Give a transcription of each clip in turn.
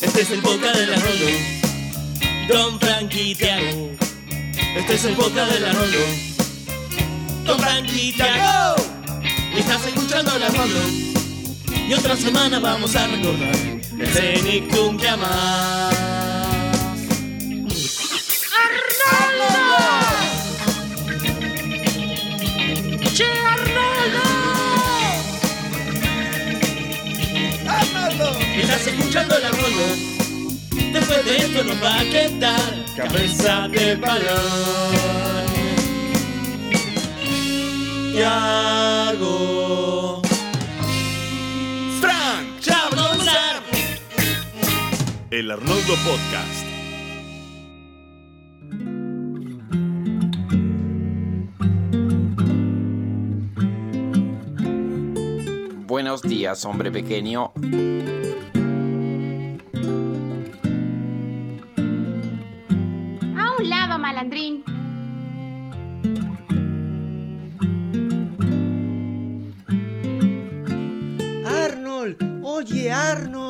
Este es el podcast de la. Don Frankie Tiago. Este es el podcast de la Rolo. Don Frankie Tiago. Estás escuchando la Rolo. Y otra semana vamos a recordar el Cenicum que amás. Estás escuchando la Rolo. Después de esto nos va a quedar cabeza de balón. Tiago. Frank Chablonzar. El Arnoldo Podcast. Buenos días, hombre pequeño. Arnold, oye Arnold.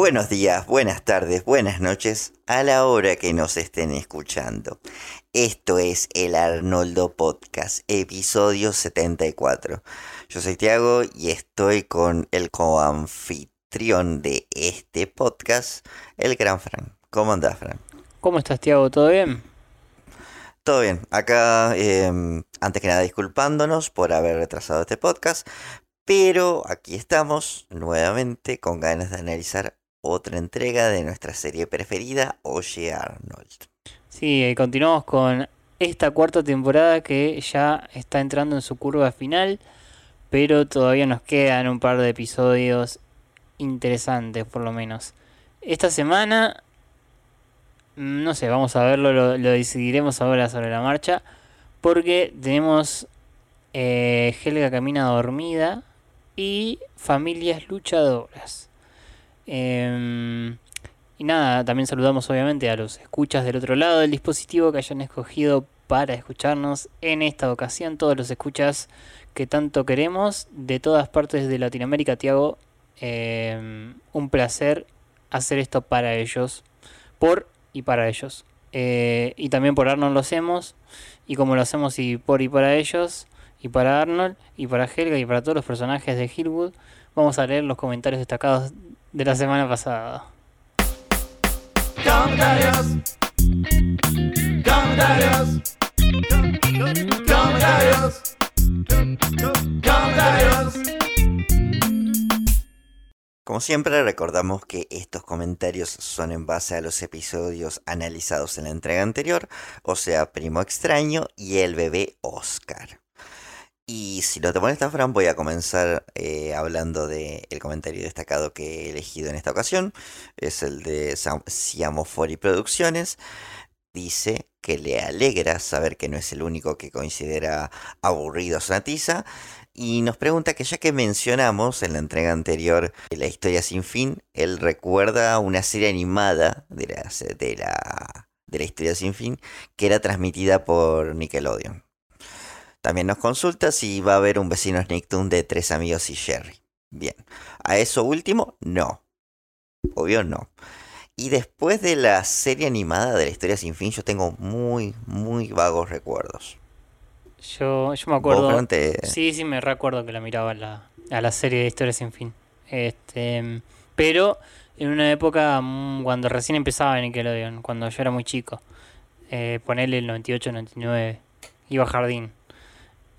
Buenos días, buenas tardes, buenas noches a la hora que nos estén escuchando. Esto es el Arnoldo Podcast, episodio 74. Yo soy Tiago y estoy con el coanfitrión de este podcast, el gran Fran. ¿Cómo andás, Fran? ¿Cómo estás, Tiago? ¿Todo bien? Todo bien, acá em, antes que nada disculpándonos por haber retrasado este podcast, pero aquí estamos nuevamente con ganas de analizar otra entrega de nuestra serie preferida, Oye Arnold. Sí, continuamos con esta cuarta temporada que ya está entrando en su curva final, pero todavía nos quedan un par de episodios interesantes, por lo menos. Esta semana, no sé, vamos a verlo, lo, lo decidiremos ahora sobre la marcha, porque tenemos eh, Helga camina dormida y familias luchadoras. Em, y nada, también saludamos obviamente a los escuchas del otro lado del dispositivo que hayan escogido para escucharnos en esta ocasión. Todos los escuchas que tanto queremos de todas partes de Latinoamérica, Tiago. em, un placer hacer esto para ellos, por y para ellos. Eh, y también por Arnold lo hacemos. Y como lo hacemos y por y para ellos, y para Arnold, y para Helga, y para todos los personajes de Hillwood, vamos a leer los comentarios destacados de la semana pasada. Comentarios. Comentarios. Comentarios. Comentarios. Como siempre recordamos que estos comentarios son en base a los episodios analizados en la entrega anterior, o sea, Primo Extraño y el bebé Oscar. Y si no te molesta, Fran, voy a comenzar eh, hablando del comentario destacado que he elegido en esta ocasión. Es el de Siamofori Producciones. Dice que le alegra saber que no es el único que considera aburrido Sonatiza. Y nos pregunta que ya que mencionamos en la entrega anterior la historia sin fin, él recuerda una serie animada de la, de la, de la historia sin fin que era transmitida por Nickelodeon. También nos consulta si va a haber un vecino Nicktoon de Tres Amigos y Jerry. Bien, a eso último, no. Obvio no. Y después de la serie animada de la historia sin fin, yo tengo muy, muy vagos recuerdos. Yo, yo me acuerdo. Te- Sí, sí, me recuerdo que la miraba a la, a la serie de Historias sin fin. Este, pero en una época mm, cuando recién empezaba Nickelodeon, cuando yo era muy chico. Eh, ponele el 98, 99. Iba a jardín.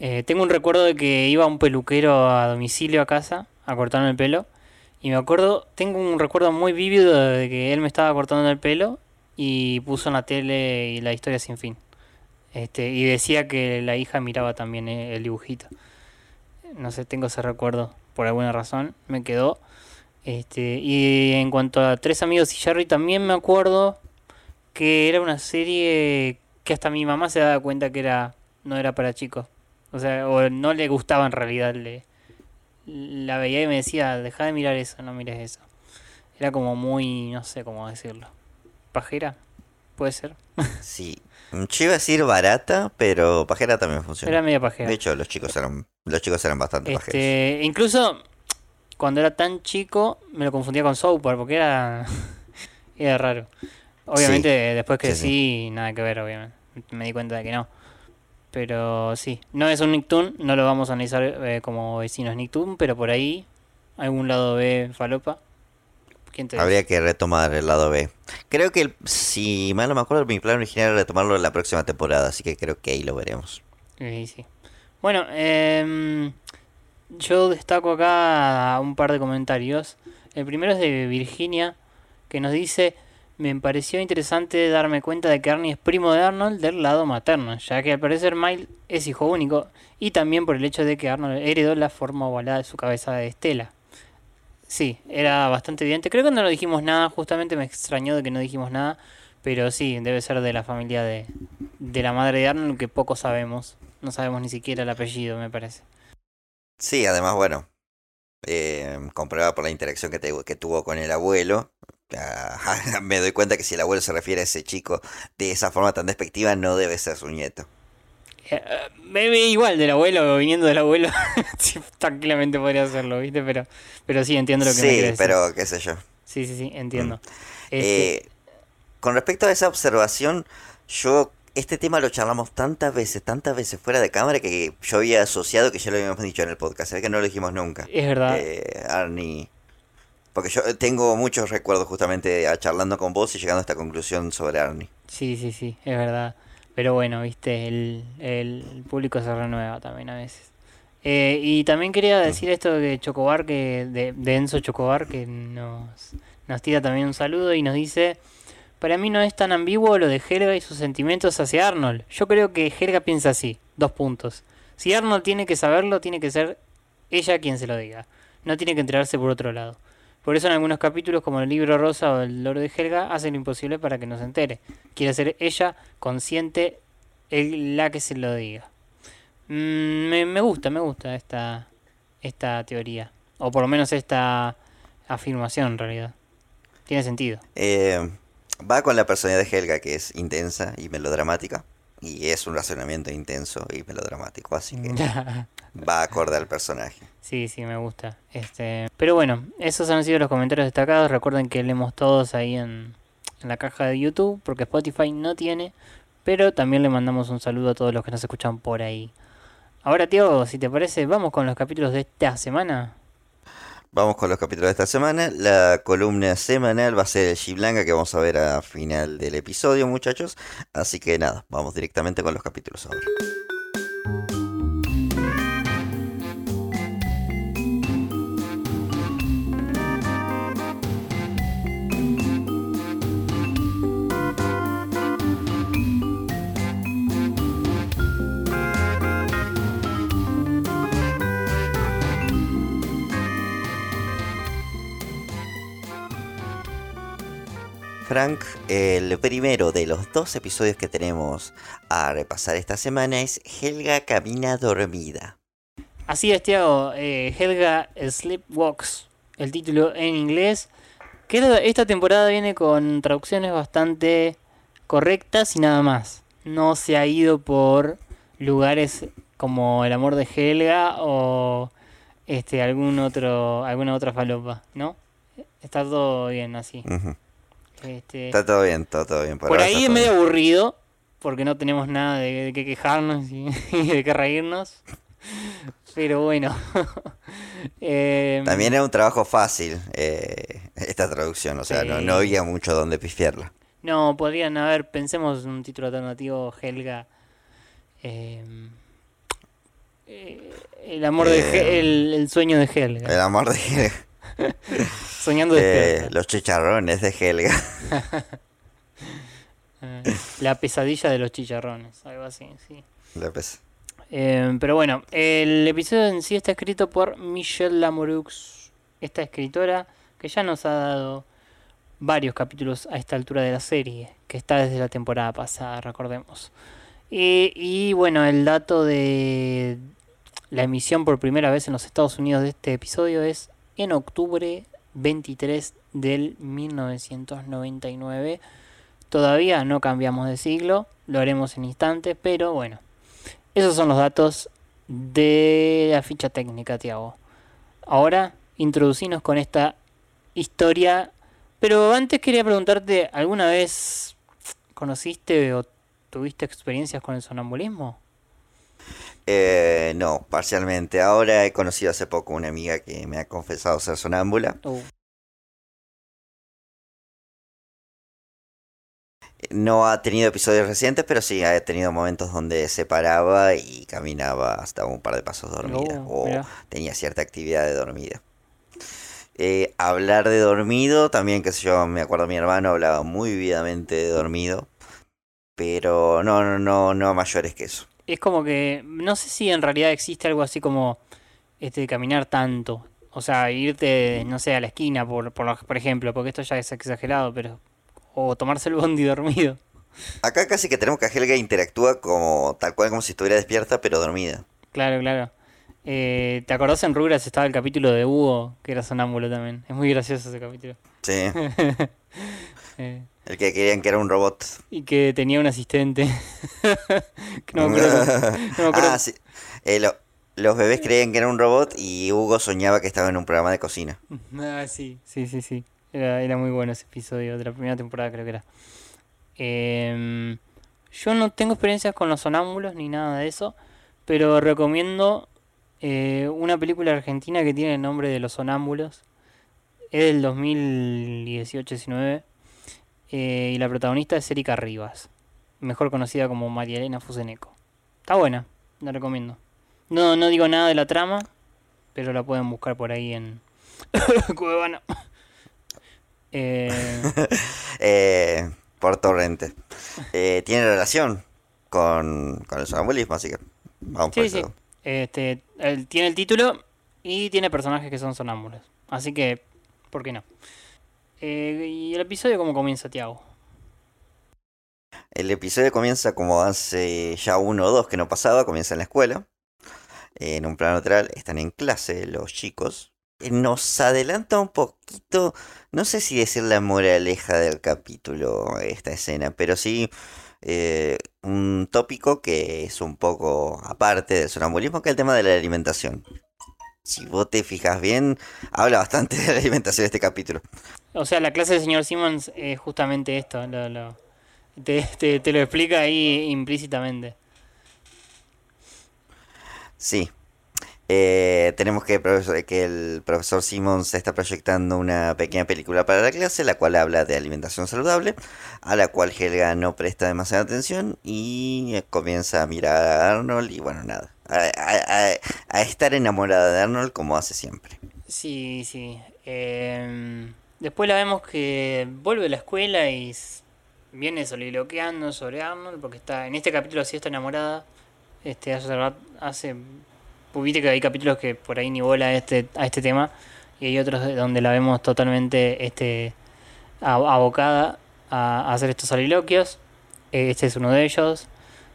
Eh, tengo un recuerdo de que iba un peluquero a domicilio a casa a cortarme el pelo. Y me acuerdo, tengo un recuerdo muy vívido de que él me estaba cortando el pelo y puso en la tele y la historia sin fin. Este, y decía que la hija miraba también eh, el dibujito. No sé, tengo ese recuerdo por alguna razón, me quedó. Este, y en cuanto a Tres Amigos y Jerry, también me acuerdo que era una serie que hasta mi mamá se daba cuenta que era no era para chicos. O sea, o no le gustaba en realidad. Le, la veía y me decía, deja de mirar eso, no mires eso. Era como muy, no sé cómo decirlo. Pajera, puede ser. Sí. Yo iba a decir barata, pero pajera también funciona. Era media pajera. De hecho, los chicos eran, los chicos eran bastante pajeros. Este, incluso cuando era tan chico me lo confundía con Soapar porque era era raro. Obviamente después que sí, sí, nada que ver, obviamente. Me di cuenta de que no. Pero sí, no es un Nicktoon, no lo vamos a analizar eh, como vecinos Nicktoon, pero por ahí algún lado B falopa. ¿Quién te dice? Habría que retomar el lado B. Creo que, el- si mal no me acuerdo, mi plan original era retomarlo en la próxima temporada, así que creo que ahí lo veremos. Sí, sí. Bueno, em, yo destaco acá un par de comentarios. El primero es de Virginia, que nos dice, me pareció interesante darme cuenta de que Arnie es primo de Arnold del lado materno, ya que al parecer Miles es hijo único, y también por el hecho de que Arnold heredó la forma ovalada de su cabeza de Estela. Sí, era bastante evidente. Creo que no lo dijimos nada, justamente me extrañó de que no dijimos nada, pero sí, debe ser de la familia de, de la madre de Arnold, que poco sabemos. No sabemos ni siquiera el apellido, me parece. Sí, además, bueno, eh, comprueba por la interacción que, tuvo con el abuelo. me doy cuenta que si el abuelo se refiere a ese chico de esa forma tan despectiva, no debe ser su nieto. Eh, eh, me ve igual del abuelo, viniendo del abuelo, sí, tranquilamente podría hacerlo, ¿viste? Pero, pero sí, entiendo lo que me Sí, quieres decir. pero qué sé yo. Sí, sí, sí, entiendo. Este, Eh, con respecto a esa observación, yo este tema lo charlamos tantas veces, tantas veces fuera de cámara que yo había asociado que ya lo habíamos dicho en el podcast, ve que no lo dijimos nunca. es verdad. Eh, Arnie. Porque yo tengo muchos recuerdos justamente a charlando con vos y llegando a esta conclusión sobre Arnie. Sí, sí, sí, es verdad. Pero bueno, viste, el, el público se renueva también a veces. Eh, y también quería decir esto de Chocobar, que, de, de Enzo Chocobar, que nos, nos tira también un saludo y nos dice, para mí no es tan ambiguo lo de Helga y sus sentimientos hacia Arnold. Yo creo que Helga piensa así, dos puntos. Si Arnold tiene que saberlo, tiene que ser ella quien se lo diga. No tiene que enterarse por otro lado. Por eso en algunos capítulos como el libro rosa o el loro de Helga hacen lo imposible para que no se entere. Quiere ser ella consciente el- la que se lo diga. Mm, me, me gusta, me gusta esta, esta teoría. O por lo menos esta afirmación en realidad. Tiene sentido. Eh, va con la personalidad de Helga, que es intensa y melodramática. Y es un razonamiento intenso y melodramático, así que va acorde al personaje. Sí, sí, me gusta. Este, pero bueno, esos han sido los comentarios destacados. Recuerden que leemos todos ahí en, en la caja de YouTube, porque Spotify no tiene. Pero también le mandamos un saludo a todos los que nos escuchan por ahí. Ahora, tío, si te parece, vamos con los capítulos de esta semana. Vamos con los capítulos de esta semana. La columna semanal va a ser el G-Blanca que vamos a ver a final del episodio, muchachos. Así que nada, vamos directamente con los capítulos ahora. Frank, el primero de los dos episodios que tenemos a repasar esta semana es Helga camina dormida. Así es, Tiago. eh, Helga Sleepwalks, el título en inglés. Que esta- temporada viene con traducciones bastante correctas y nada más. No se ha ido por lugares como el amor de Helga o este algún otro alguna otra falopa, ¿no? Está todo bien así. Este, Está todo bien, está todo bien. por ahora ahí es medio bien. aburrido porque no tenemos nada de, de qué quejarnos y, y de qué reírnos. Pero bueno. Em, También era un trabajo fácil eh, esta traducción, o sea, no, no había mucho donde pifiarla. No, podrían haber, pensemos un título alternativo, Helga. em, eh, el amor de Hel- Eh, el, el sueño de Helga. El amor de Helga. Soñando Eh, despierta. los chicharrones de Helga. Eh, la pesadilla de los chicharrones, algo así, sí. Eh, pero bueno, el episodio en sí está escrito por Michelle Lamorux, esta escritora que ya nos ha dado varios capítulos a esta altura de la serie, que está desde la temporada pasada, recordemos. Y, y bueno, el dato de la emisión por primera vez en los Estados Unidos de este episodio es en octubre 23 del 1999. Todavía no cambiamos de siglo, lo haremos en instantes, pero bueno. Esos son los datos de la ficha técnica, Tiago. Ahora, introducinos con esta historia. Pero antes quería preguntarte, ¿alguna vez conociste o tuviste experiencias con el sonambulismo? Eh, no, parcialmente. Ahora he conocido hace poco una amiga que me ha confesado ser sonámbula. Uh, No ha tenido episodios recientes, pero sí ha tenido momentos donde se paraba y caminaba hasta un par de pasos dormida. Oh, o mira. tenía cierta actividad de dormida. Eh, hablar de dormido, también, qué sé yo, me acuerdo mi hermano hablaba muy vividamente de dormido. Pero no, no, no, no a mayores que eso. Es como que, no sé si en realidad existe algo así como este caminar tanto. O sea, irte, no sé, a la esquina, por, por, por ejemplo, porque esto ya es exagerado, pero... O tomarse el bondi dormido. Acá casi que tenemos que Helga interactúa como tal cual como si estuviera despierta, pero dormida. Claro, claro. Eh, ¿Te acordás en Rugrats estaba el capítulo de Hugo, que era sonámbulo también? Es muy gracioso ese capítulo. Sí, Eh, el que querían que era un robot. y que tenía un asistente. No me acuerdo. cómo- no me acuerdo. ah, sí. Eh, lo- los bebés creían que era un robot y Hugo soñaba que estaba en un programa de cocina. Ah, sí, sí, sí, sí. Era, era muy bueno ese episodio de la primera temporada, creo que era. Em, yo no tengo experiencias con los sonámbulos ni nada de eso, pero recomiendo eh, una película argentina que tiene el nombre de los sonámbulos. Es del 2018-19 eh, y la protagonista es Erika Rivas, mejor conocida como María Elena Fuseneco. Está buena, la recomiendo. No, no digo nada de la trama, pero la pueden buscar por ahí en Cuevana. Eh, Eh, por torrente. Eh, tiene relación con, con el sonambulismo, así que vamos por sí, sí. eso. Este, él tiene el título y tiene personajes que son sonámbulos. Así que, ¿por qué no? Eh, ¿Y el episodio cómo comienza, Tiago? El episodio comienza como hace ya uno o dos que no pasaba, comienza en la escuela. Eh, en un plano lateral están en clase los chicos. Eh, Nos adelanta un poquito, no sé si decir la moraleja del capítulo, esta escena, pero sí eh, un tópico que es un poco aparte del sonambulismo, que es el tema de la alimentación. Si vos te fijas bien, habla bastante de la alimentación de este capítulo. O sea, la clase del señor Simmons es justamente esto. Lo, lo- te, te- te lo explica ahí implícitamente. Sí. Eh, tenemos que, el profesor- que el profesor Simmons está proyectando una pequeña película para la clase, la cual habla de alimentación saludable, a la cual Helga no presta demasiada atención y eh, comienza a mirar a Arnold y bueno, nada, a, a- estar enamorada de Arnold como hace siempre. Sí, sí. Em, después la vemos que vuelve a la escuela y viene soliloqueando sobre Arnold porque está en este capítulo sí está enamorada. Este hace hace viste que hay capítulos que por ahí ni bola a este a este tema y hay otros de- donde la vemos totalmente este abocada a, hacer estos soliloquios. Este es uno de ellos.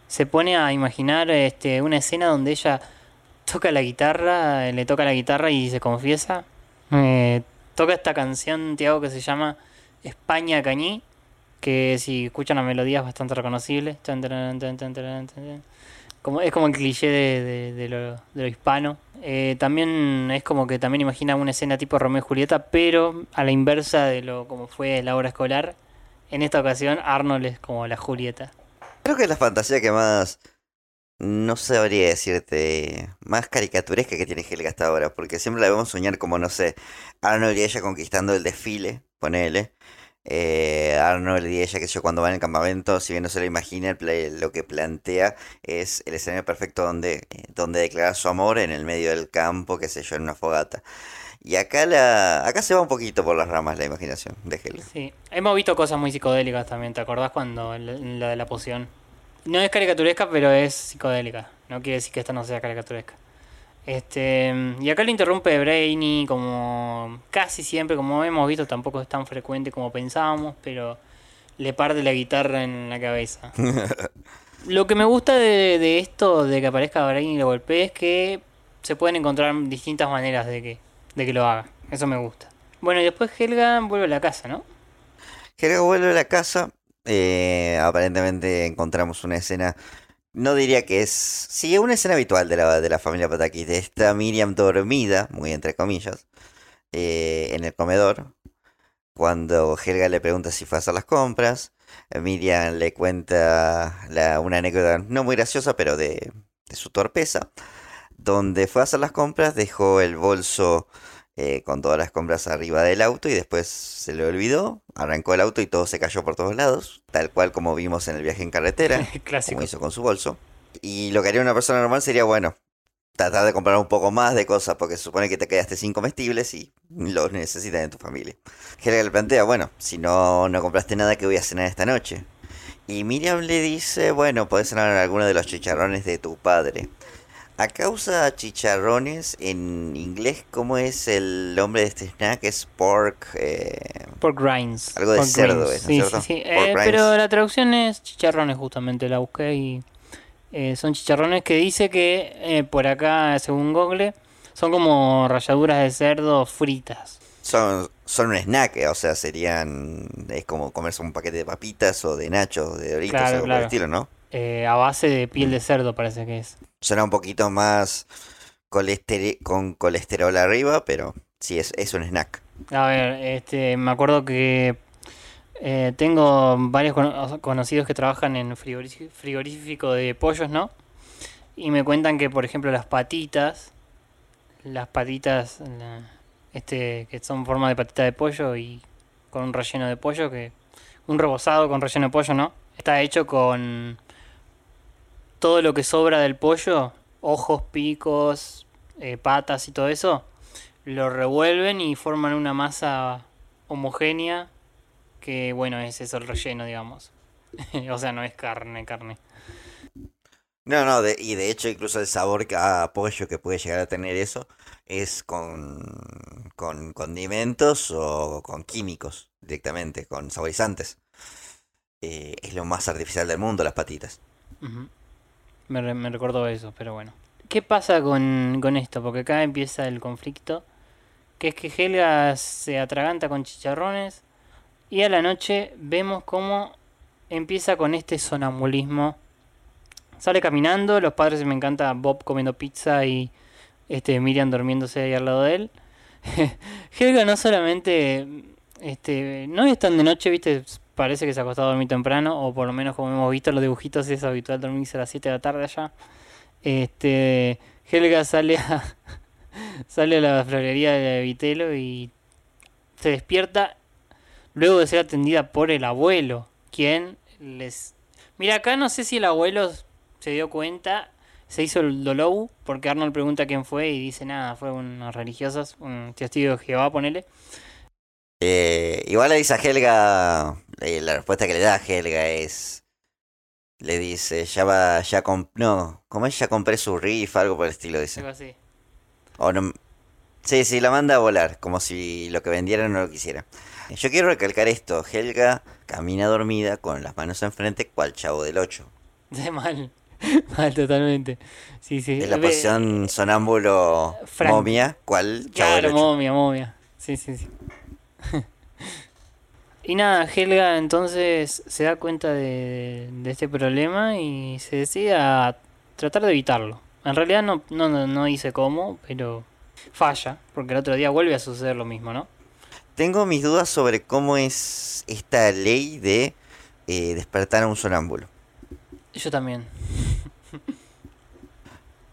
Se pone a imaginar este una escena donde ella toca la guitarra, le toca la guitarra y se confiesa. Eh, toca esta canción, Tiago, que se llama España Cañí, que si escuchan la melodía es bastante reconocible. Como, es como el cliché de, de- de lo hispano. Eh, también es como que también imagina una escena tipo Romeo y Julieta, pero a la inversa de lo como fue la obra escolar. En esta ocasión Arnold es como la Julieta. Creo que es la fantasía que más, no sabría decirte, más caricaturesca que tiene Helga hasta ahora, porque siempre la vemos soñar como, no sé, Arnold y ella conquistando el desfile, ponele, eh, Arnold y ella, que yo cuando van al campamento, si bien no se lo imagina, lo que plantea es el escenario perfecto donde, eh, donde declarar su amor en el medio del campo, qué sé yo, en una fogata. Y acá la acá se va un poquito por las ramas la imaginación de Helga. Sí, hemos visto cosas muy psicodélicas también, ¿te acordás cuando la de la poción? No es caricaturesca, pero es psicodélica. No quiere decir que esta no sea caricaturesca. Este, y acá lo interrumpe Brainy como casi siempre, como hemos visto, tampoco es tan frecuente como pensábamos, pero le parte la guitarra en la cabeza. Lo que me gusta de, de esto, de que aparezca Brainy y lo golpee, es que se pueden encontrar distintas maneras de que, de que lo haga. Eso me gusta. Bueno, y después Helga vuelve a la casa, ¿no? Helga vuelve a la casa. Eh, aparentemente encontramos una escena. No diría que es. Sí, una escena habitual de la, de la familia Pataki. De esta Miriam dormida, muy entre comillas, eh, en el comedor. Cuando Helga le pregunta si fue a hacer las compras. eh, Miriam le cuenta una anécdota no muy graciosa, pero de, de su torpeza. Donde fue a hacer las compras, dejó el bolso eh, con todas las compras arriba del auto y después se le olvidó, arrancó el auto y todo se cayó por todos lados, tal cual como vimos en el viaje en carretera, Clásico. como hizo con su bolso. Y lo que haría una persona normal sería, bueno, tratar de comprar un poco más de cosas, porque se supone que te quedaste sin comestibles y los necesitas en tu familia. Helga le plantea, bueno, si no, no compraste nada, ¿qué voy a cenar esta noche? Y Miriam le dice, bueno, podés cenar alguno de los chicharrones de tu padre. A causa chicharrones, en inglés, ¿cómo es el nombre de este snack? Es pork... eh, Pork rinds. Algo de Pork cerdo es, ¿no Sí, sí, sí. Eh, pero la traducción es chicharrones, justamente. La busqué y eh, son chicharrones que dice que por acá, según Google, son como ralladuras de cerdo fritas. son, son un snack, o sea, serían... Es como comerse un paquete de papitas o de nachos, de doritos, Claro, algo por el estilo, ¿no? A base de piel de cerdo, parece que es. Suena un poquito más con colesterol arriba, pero sí, es, es un snack. A ver, este, me acuerdo que eh, tengo varios cono- conocidos que trabajan en frigorífico de pollos, ¿no? Y me cuentan que, por ejemplo, las patitas, las patitas, este, que son forma de patita de pollo y con un relleno de pollo, que un rebozado con relleno de pollo, ¿no? Está hecho con todo lo que sobra del pollo, ojos, picos, eh, patas y todo eso, lo revuelven y forman una masa homogénea que, bueno, es eso el relleno, digamos. o sea, no es carne, carne. No, no, de- y de hecho incluso el sabor que- a pollo que puede llegar a tener eso es con, con condimentos o con químicos directamente, con saborizantes. Eh, es lo más artificial del mundo, las patitas. Me, me recordó eso, pero bueno. ¿Qué pasa con, con esto? Porque acá empieza el conflicto. Que es que Helga se atraganta con chicharrones. Y a la noche vemos cómo empieza con este sonambulismo. Sale caminando, los padres me encanta Bob comiendo pizza y este Miriam durmiéndose ahí al lado de él. Helga no solamente este no es tan de noche, viste, parece que se ha acostado a dormir temprano, o por lo menos como hemos visto los dibujitos es habitual dormirse a las 7 de la tarde allá. Este Helga sale a sale a la florería de Vitelo y se despierta luego de ser atendida por el abuelo, quien les Mira, acá no sé si el abuelo se dio cuenta, se hizo el dolou, porque Arnold pregunta quién fue y dice nada, fue unos religiosos, un testigo de Jehová, ponele. Eh, igual le dice a Helga, eh, la respuesta que le da a Helga es, le dice, ya va, ya comp no, como es, ya compré su riff, algo por el estilo, dice. Algo así. O no, sí, sí, la manda a volar, como si lo que vendiera no lo quisiera. Yo quiero recalcar esto, Helga camina dormida con las manos enfrente cual chavo del 8. De mal, mal totalmente. Sí, sí. Es la Ve- posición sonámbulo Frank. momia, cual chavo del Claro, 8. momia, momia. Sí, sí, sí. y nada, Helga entonces se da cuenta de, de este problema y se decide a tratar de evitarlo. En realidad no, no, no, no dice cómo, pero falla, porque el otro día vuelve a suceder lo mismo, ¿no? Tengo mis dudas sobre cómo es esta ley de eh, despertar a un sonámbulo. Yo también.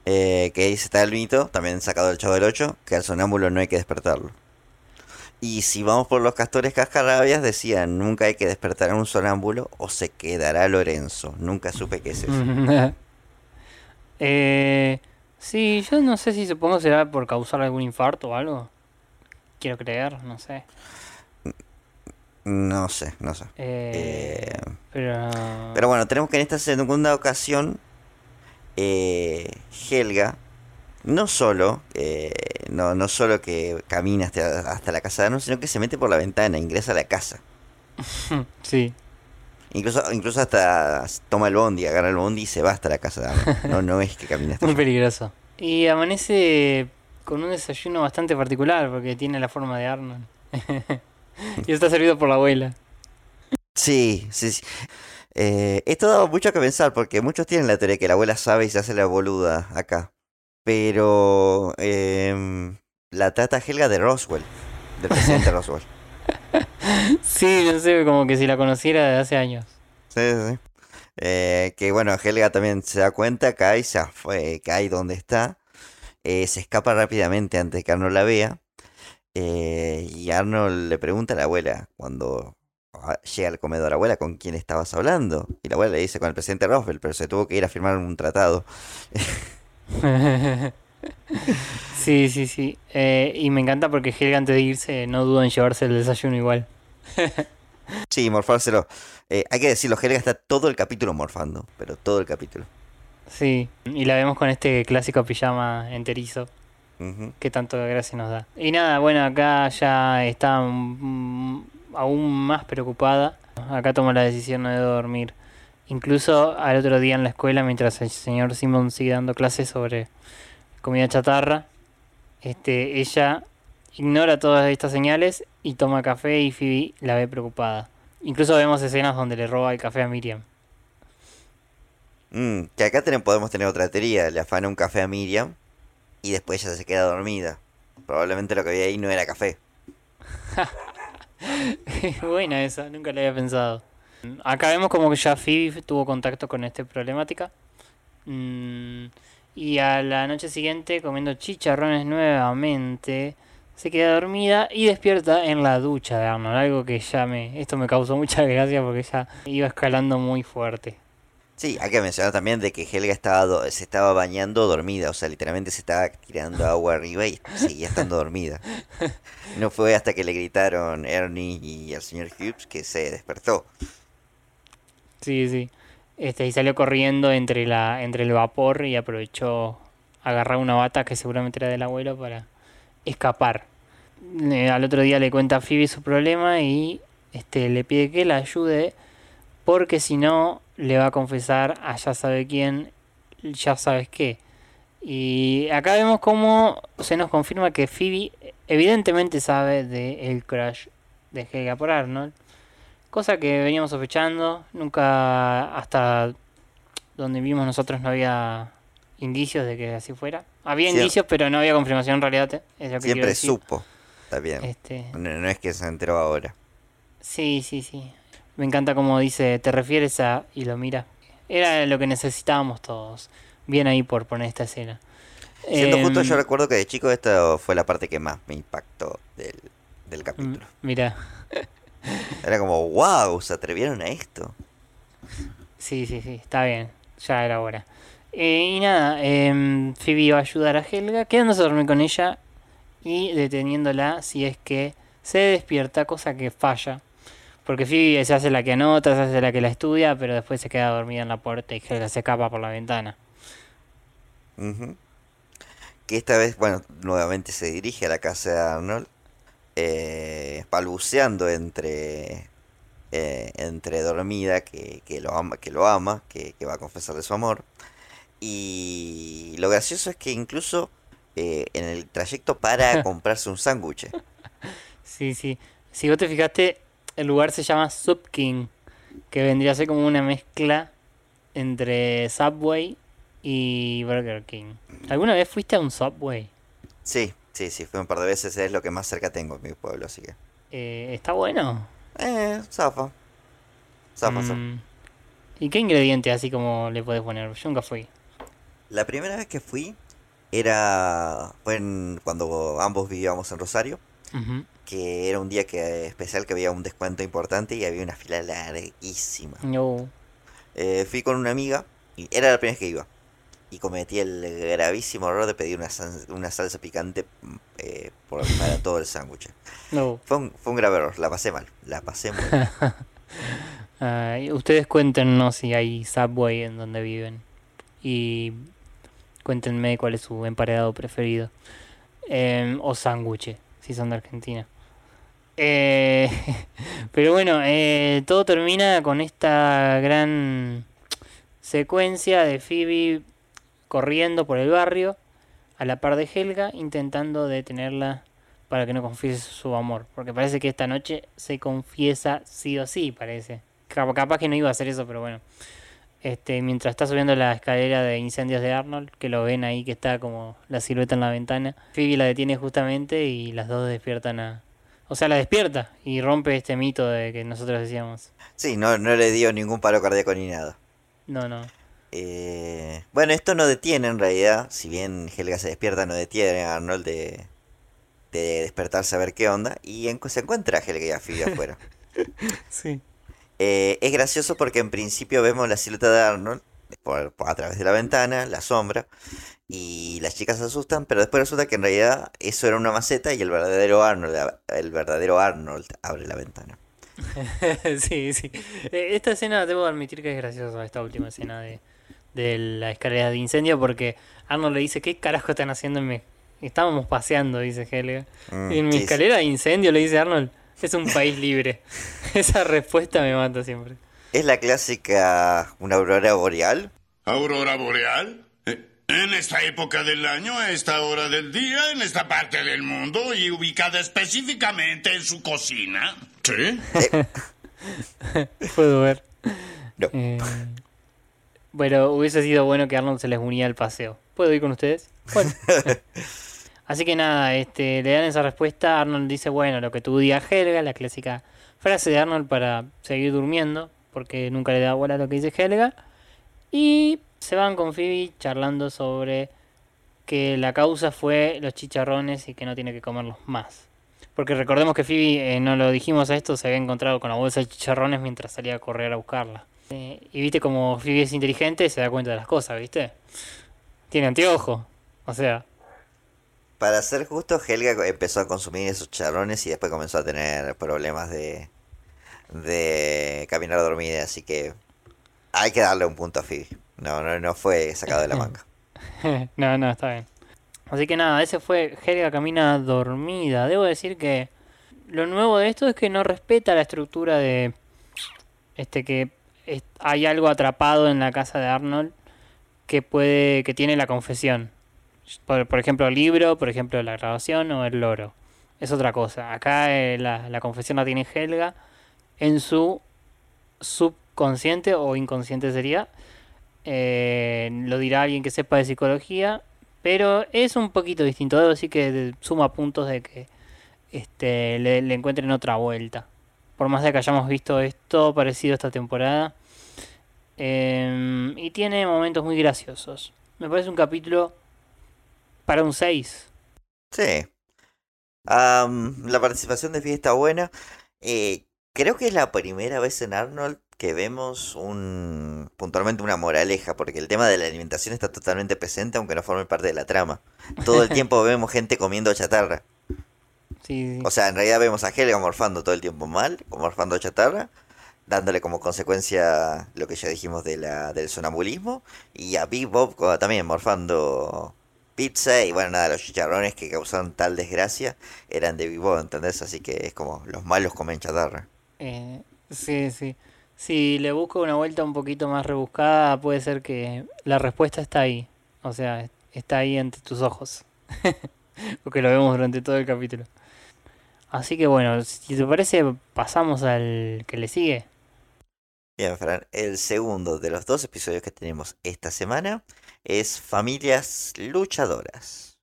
Eh, que dice está el mito, también sacado del chavo del 8, que al sonámbulo no hay que despertarlo. Y si vamos por los castores cascarabias, decían, nunca hay que despertar a un sonámbulo o se quedará Lorenzo. Nunca supe qué es eso. eh, sí, yo no sé si supongo será por causar algún infarto o algo. Quiero creer, no sé. No sé, no sé. Eh, Eh, pero... Pero bueno, tenemos que en esta segunda ocasión, eh, Helga, no solo, eh, no, no solo que camina hasta, hasta la casa de Arnold, sino que se mete por la ventana, ingresa a la casa. Sí. Incluso, incluso hasta toma el bondi, agarra el bondi y se va hasta la casa de Arnold. No, no es que camina hasta Muy allá. peligroso. Y amanece con un desayuno bastante particular porque tiene la forma de Arnold. y está servido por la abuela. Sí, sí, sí. Eh, esto da mucho que pensar porque muchos tienen la teoría que la abuela sabe y se hace la boluda acá. Pero em, la trata Helga de Roswell, del presidente Roswell. Sí, no sé, como que si la conociera de hace años. Sí, sí. Eh, que bueno, Helga también se da cuenta, cae, se fue, cae donde está, eh, se escapa rápidamente antes que Arnold la vea. eh, y Arnold le pregunta a la abuela cuando llega al comedor, abuela, ¿con quién estabas hablando? Y la abuela le dice con el presidente Roosevelt, pero se tuvo que ir a firmar un tratado. sí, sí, sí. Eh, y me encanta porque Helga antes de irse no duda en llevarse el desayuno igual. Sí, morfárselo. Eh, hay que decirlo, Helga está todo el capítulo morfando, pero todo el capítulo. Sí, y la vemos con este clásico pijama enterizo Ujú. que tanto gracia nos da. Y nada, bueno, acá ya está mm, aún más preocupada. Acá toma la decisión de dormir. Incluso al otro día en la escuela, mientras el señor Simon sigue dando clases sobre comida chatarra, este, ella ignora todas estas señales y toma café y Phoebe la ve preocupada. Incluso vemos escenas donde le roba el café a Miriam. Mm, que acá podemos tener otra teoría. Le afana un café a Miriam y después ella se queda dormida. Probablemente lo que había ahí no era café. Buena esa, nunca la había pensado. Acá vemos como que ya Phoebe tuvo contacto con esta problemática. Mm, y a la noche siguiente, comiendo chicharrones nuevamente, se queda dormida y despierta en la ducha de Arnold. Algo que ya me. Esto me causó mucha gracia porque ya iba escalando muy fuerte. Sí, hay que mencionar también de que Helga estaba se estaba bañando dormida, o sea, literalmente se estaba tirando agua arriba y seguía estando dormida. No fue hasta que le gritaron Ernie y al señor Hughes que se despertó. Sí, sí. Este, y salió corriendo entre la, entre el vapor y aprovechó agarrar una bata que seguramente era del abuelo para escapar. Eh, al otro día le cuenta a Phoebe su problema y este, le pide que la ayude porque si no le va a confesar a ya sabe quién, ya sabes qué. Y acá vemos cómo se nos confirma que Phoebe evidentemente sabe del crush de Helga por Arnold. Cosa que veníamos sospechando, nunca hasta donde vimos nosotros no había indicios de que así fuera. Había indicios, pero no había confirmación en realidad. eh, Es lo que quiero Siempre decir. supo. Está bien. Este, No, no es que se enteró ahora. sí, sí, sí. Me encanta como dice, te refieres a y lo mira. Era lo que necesitábamos todos. Bien ahí por poner esta escena. Siendo justo, Em, yo recuerdo que de chico esta fue la parte que más me impactó del, del mm, capítulo. Mira, Era como, wow, se atrevieron a esto. Sí, sí, sí, está bien. Ya era hora. Eh, y nada, em, Phoebe va a ayudar a Helga, quedándose a dormir con ella y deteniéndola si es que se despierta, cosa que falla. Porque Phoebe se hace la que anota, se hace la que la estudia, pero después se queda dormida en la puerta y Helga se escapa por la ventana. Que esta vez, bueno, nuevamente se dirige a la casa de Arnold, eh, balbuceando entre, eh, entre dormida, que, que lo ama, que, lo ama que, que va a confesarle su amor. Y lo gracioso es que incluso eh, en el trayecto para comprarse un sándwich. Sí, sí. Si vos te fijaste, el lugar se llama Sub King, que vendría a ser como una mezcla entre Subway y Burger King. ¿Alguna vez fuiste a un Subway? Sí, sí, sí, fue un par de veces, es lo que más cerca tengo en mi pueblo, así que... Eh, ¿Está bueno? Eh, zafa. Zafa, zafa. Mm, ¿Y qué ingrediente así como le podés poner? Yo nunca fui. La primera vez que fui era fue en- cuando ambos vivíamos en Rosario que era un día que especial que había un descuento importante y había una fila larguísima. No. Eh, fui con una amiga y era la primera vez que iba. Y cometí el gravísimo error de pedir una, salsa picante eh, por- para todo el sándwich. No. Fue un, fue un grave error, la pasé mal, la pasé muy mal. Ustedes cuéntenos si hay Subway en donde viven. Y cuéntenme cuál es su emparedado preferido. Em, o sándwich, si son de Argentina. Eh, pero bueno, eh, todo termina con esta gran secuencia de Phoebe corriendo por el barrio a la par de Helga, intentando detenerla para que no confiese su amor. Porque parece que esta noche se confiesa sí o sí, parece. Cap- Capaz que no iba a hacer eso, pero bueno. Este, mientras está subiendo la escalera de incendios de Arnold, que lo ven ahí que está como la silueta en la ventana, Phoebe la detiene justamente y las dos despiertan a... O sea, la despierta y rompe este mito de que nosotros decíamos. Sí, no, no le dio ningún paro cardíaco ni nada. No, no. Eh, bueno, esto no detiene en realidad, si bien Helga se despierta, no detiene a Arnold de, de despertarse a ver qué onda. Y en- se encuentra a Helga y a Phoebe afuera. Sí. Eh, es gracioso porque en principio vemos la silueta de Arnold por, por- a través de la ventana, la sombra, y las chicas se asustan, pero después resulta que en realidad eso era una maceta y el verdadero Arnold, el verdadero Arnold abre la ventana. sí, sí. Eh, Esta escena, debo admitir que es graciosa, esta última escena de, de la escalera de incendio, porque Arnold le dice, ¿qué carajo están haciendo en mi... Estábamos paseando, dice Helga. Mm, Y en mi sí, sí. escalera de incendio, le dice Arnold, es un país libre. Esa respuesta me mata siempre. Es la clásica, una aurora boreal. ¿Aurora boreal? Eh, En esta época del año, a esta hora del día, en esta parte del mundo y ubicada específicamente en su cocina. ¿Sí? Puedo ver. No. Eh, bueno, hubiese sido bueno que Arnold se les unía al paseo. ¿Puedo ir con ustedes? Bueno. Así que nada, este, le dan esa respuesta. Arnold dice, bueno, lo que tú digas, Helga, la clásica frase de Arnold para seguir durmiendo, porque nunca le da bola a lo que dice Helga. Y se van con Phoebe charlando sobre que la causa fue los chicharrones y que no tiene que comerlos más. Porque recordemos que Phoebe, eh, no lo dijimos a esto, se había encontrado con la bolsa de chicharrones mientras salía a correr a buscarla. Eh, y viste como Phoebe es inteligente, se da cuenta de las cosas, ¿viste? Tiene anteojo. O sea, Para ser justo, Helga empezó a consumir esos charrones y después comenzó a tener problemas de, de caminar dormida, así que hay que darle un punto a Phoebe. No, no, no fue sacado de la manga. no, no, está bien. Así que nada, ese fue Helga camina dormida. Debo decir que lo nuevo de esto es que no respeta la estructura de este que hay algo atrapado en la casa de Arnold que puede que tiene la confesión. Por, ejemplo, el libro, por ejemplo, la grabación o el loro. Es otra cosa. Acá eh, la, la confesión la tiene Helga en su subconsciente o inconsciente sería. Eh, lo dirá alguien que sepa de psicología, pero es un poquito distinto. Debo decir que suma puntos de que este, le, le encuentren otra vuelta. Por más de que hayamos visto esto parecido esta temporada. Em, y tiene momentos muy graciosos. Me parece un capítulo para un 6. Sí. La participación de Phoebe está buena. Eh, creo que es la primera vez en Arnold que vemos un puntualmente una moraleja, porque el tema de la alimentación está totalmente presente, aunque no forme parte de la trama. Todo el tiempo vemos gente comiendo chatarra. Sí, sí. O sea, en realidad vemos a Helga morfando todo el tiempo mal, morfando chatarra, dándole como consecuencia lo que ya dijimos de la, del sonambulismo, y a Big Bob también morfando pizza, y bueno, nada, los chicharrones que causaron tal desgracia eran de Big Bob, ¿entendés? Así que es como los malos comen chatarra. Eh, sí, sí. Si le busco una vuelta un poquito más rebuscada, puede ser que la respuesta está ahí. O sea, está ahí ante tus ojos. Porque lo vemos durante todo el capítulo. Así que bueno, si te parece, pasamos al que le sigue. Bien, Fran, el segundo de los dos episodios que tenemos esta semana es Familias Luchadoras.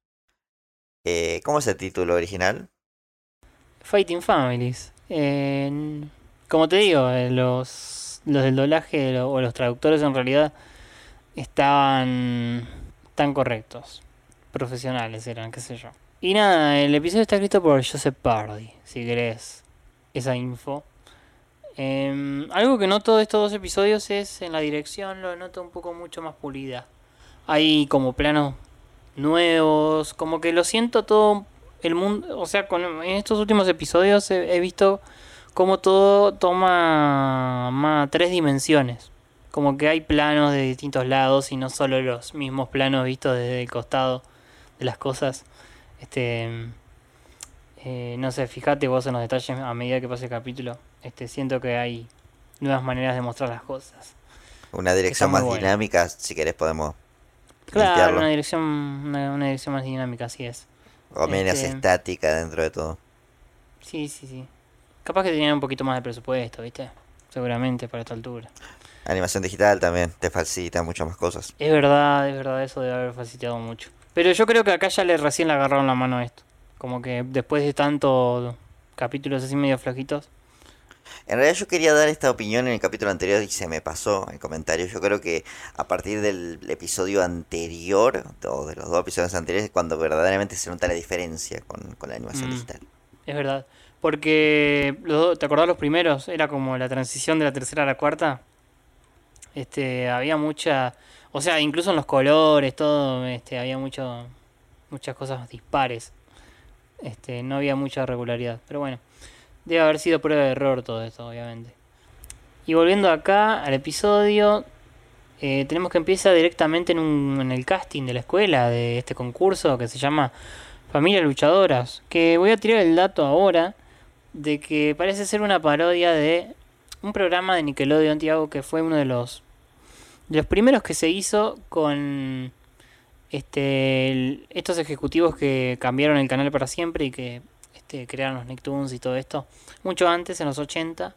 Eh, ¿Cómo es el título original? Fighting Families. En- como te digo, eh, los, los del doblaje lo- o los traductores en realidad estaban tan correctos. profesionales eran, qué sé yo. Y nada, el episodio está escrito por Joseph Pardy, si querés esa info. Em, algo que noto de estos dos episodios es en la dirección, lo noto un poco mucho más pulida. Hay como planos nuevos, como que lo siento todo el mundo, o sea, con, en estos últimos episodios he, he visto como todo toma más tres dimensiones. Como que hay planos de distintos lados y no solo los mismos planos vistos desde el costado de las cosas. Este, eh, no sé, fíjate vos en los detalles a medida que pasa el capítulo. Este, siento que hay nuevas maneras de mostrar las cosas. Una dirección más dinámica, si querés podemos Claro, una dirección, una, una dirección más dinámica, así es. O menos Este- estática dentro de todo. Sí, sí, sí. Capaz que tenían un poquito más de presupuesto, ¿viste? Seguramente para esta altura. Animación digital también te facilita muchas más cosas. Es verdad, es verdad, eso debe haber facilitado mucho. Pero yo creo que acá ya le recién le agarraron la mano a esto. Como que después de tantos capítulos así medio flojitos. En realidad yo quería dar esta opinión en el capítulo anterior y se me pasó el comentario. Yo creo que a partir del episodio anterior, o de los dos episodios anteriores, es cuando verdaderamente se nota la diferencia con, con la animación Mm. digital. Es verdad. Porque, los dos- ¿te acordás los primeros? Era como la transición de la tercera a la cuarta. Este, había mucha... O sea, incluso en los colores, todo, este, había mucho, muchas cosas dispares. Este, no había mucha regularidad. Pero bueno, debe haber sido prueba de error todo esto, obviamente. Y volviendo acá al episodio, eh, tenemos que empieza directamente en, un, en el casting de la escuela de este concurso que se llama Familias Luchadoras. Que voy a tirar el dato ahora de que parece ser una parodia de un programa de Nickelodeon, Tiago, que fue uno de los, los primeros que se hizo con este, estos ejecutivos que cambiaron el canal para siempre y que este, crearon los Nicktoons y todo esto. Mucho antes, en los 80,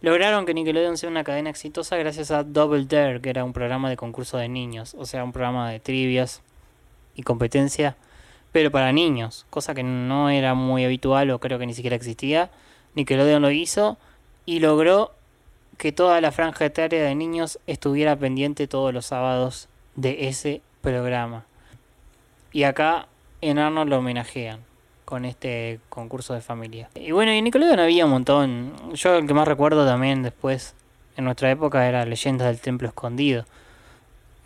lograron que Nickelodeon sea una cadena exitosa gracias a Double Dare, que era un programa de concurso de niños, o sea, un programa de trivias y competencia, pero para niños, cosa que no era muy habitual o creo que ni siquiera existía. Nickelodeon lo hizo y logró que toda la franja etaria de niños estuviera pendiente todos los sábados de ese programa. Y acá en Arnold lo homenajean con este concurso de familia. Y bueno, y Nickelodeon había un montón. Yo el que más recuerdo también después, en nuestra época, era Leyendas del Templo Escondido.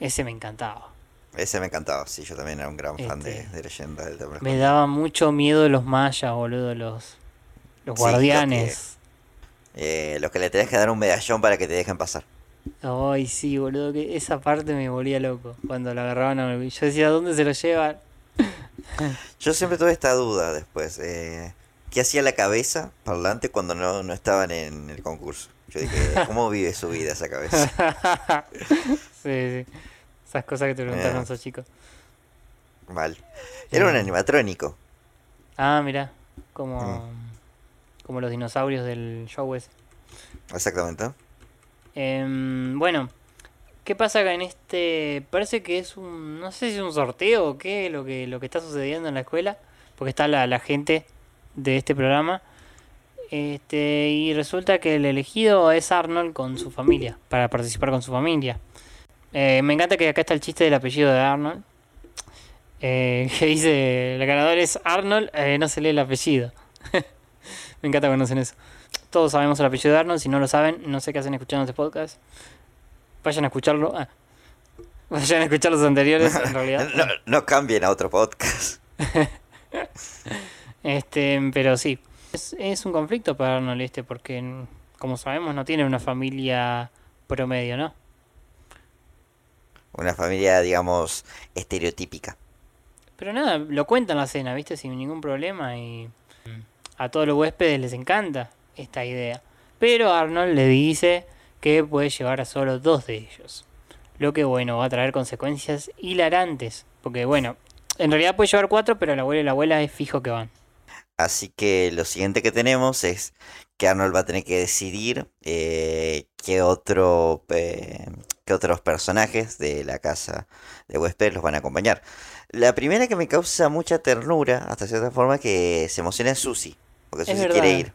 Ese me encantaba. Ese me encantaba, sí, yo también era un gran fan de, Este, de Leyenda del Templo Me Escondido. daba mucho miedo los mayas, boludo, los, los Sí, guardianes. Eh, los que le tenés que dar un medallón para que te dejen pasar. Ay, sí, boludo, que esa parte me volvía loco. Cuando lo agarraban a Yo decía, ¿dónde se lo llevan? Yo siempre tuve esta duda después. Eh, ¿Qué hacía la cabeza parlante cuando no, no estaban en el concurso? Yo dije, ¿cómo vive su vida esa cabeza? sí, sí. Esas cosas que te preguntas Eh. cuando sos chico. Mal. Era un animatrónico. Ah, mira, como, Mm. Como los dinosaurios del show ese. Exactamente. Em, bueno, ¿qué pasa acá en este? Parece que es un, no sé si es un sorteo o qué, lo que, lo que está sucediendo en la escuela, porque está la, la gente de este programa. Este, y resulta que el elegido es Arnold con su familia, para participar con su familia. Eh, me encanta que acá está el chiste del apellido de Arnold. eh, que dice, el ganador es Arnold, eh, no se lee el apellido. Me encanta cuando hacen eso. Todos sabemos el apellido de Arnold, si no lo saben, no sé qué hacen escuchando este podcast. Vayan a escucharlo. ah. Vayan a escuchar los anteriores, en realidad. No, no cambien a otro podcast. Este, pero sí. Es, es un conflicto para Arnold este, porque como sabemos no tiene una familia promedio, ¿no? Una familia, digamos, estereotípica. Pero nada, lo cuenta en la cena, ¿viste? Sin ningún problema y a todos los huéspedes les encanta esta idea. Pero Arnold le dice que puede llevar a solo dos de ellos. Lo que, bueno, va a traer consecuencias hilarantes. Porque, bueno, en realidad puede llevar cuatro, pero el abuelo y la abuela es fijo que van. Así que lo siguiente que tenemos es que Arnold va a tener que decidir eh, qué otro eh, qué otros personajes de la casa de huéspedes los van a acompañar. La primera que me causa mucha ternura, hasta cierta forma, que se emociona es Susie, porque verdad. quiere ir.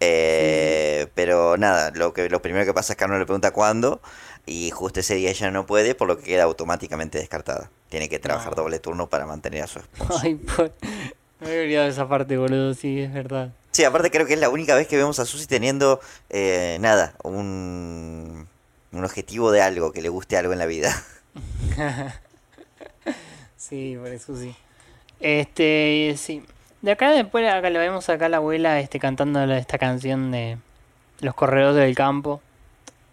Eh, Pero nada, lo, que, lo primero que pasa es que Arnold le pregunta cuándo y justo ese día ella no puede, por lo que queda automáticamente descartada. Tiene que trabajar No. doble turno para mantener a su esposo. Ay, por... Me había olvidado de esa parte, boludo, sí, es verdad. Sí, aparte creo que es la única vez que vemos a Susie teniendo eh, nada, un, un objetivo de algo, que le guste algo en la vida. Sí, por eso sí. Este, sí. De acá después acá le vemos acá a la abuela este cantando esta canción de Los corredores del campo,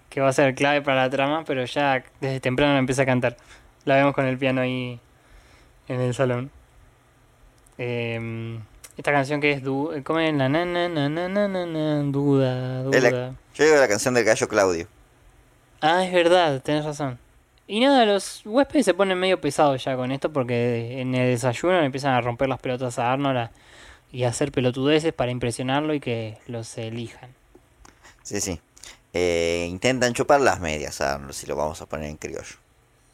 que va a ser clave para la trama, pero ya desde temprano la empieza a cantar. La vemos con el piano ahí en el salón. Em, esta canción que es du ¿cómo es? La na, na, na, duda, Es la- duda. yo digo la canción del gallo Claudio. Ah, es verdad, tenés razón. Y nada, los huéspedes se ponen medio pesados ya con esto porque en el desayuno le empiezan a romper las pelotas a Arnold a- y a hacer pelotudeces para impresionarlo y que los elijan. Sí, sí. Eh, intentan chupar las medias a Arnold, si lo vamos a poner en criollo.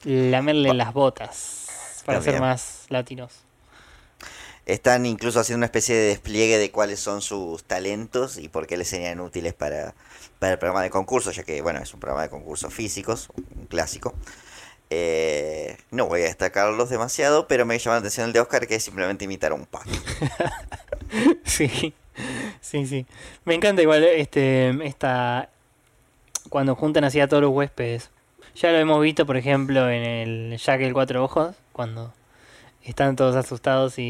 Lamerle las botas para ser más latinos. Están incluso haciendo una especie de despliegue de cuáles son sus talentos y por qué les serían útiles para, para el programa de concurso, ya que, bueno, es un programa de concursos físicos, un clásico. Eh, no voy a destacarlos demasiado, pero me llama la atención el de Oscar, que es simplemente imitar a un pato. Sí, sí, sí. Me encanta igual este esta cuando juntan así a todos los huéspedes. Ya lo hemos visto, por ejemplo, en el Jack el Cuatro Ojos, cuando están todos asustados y,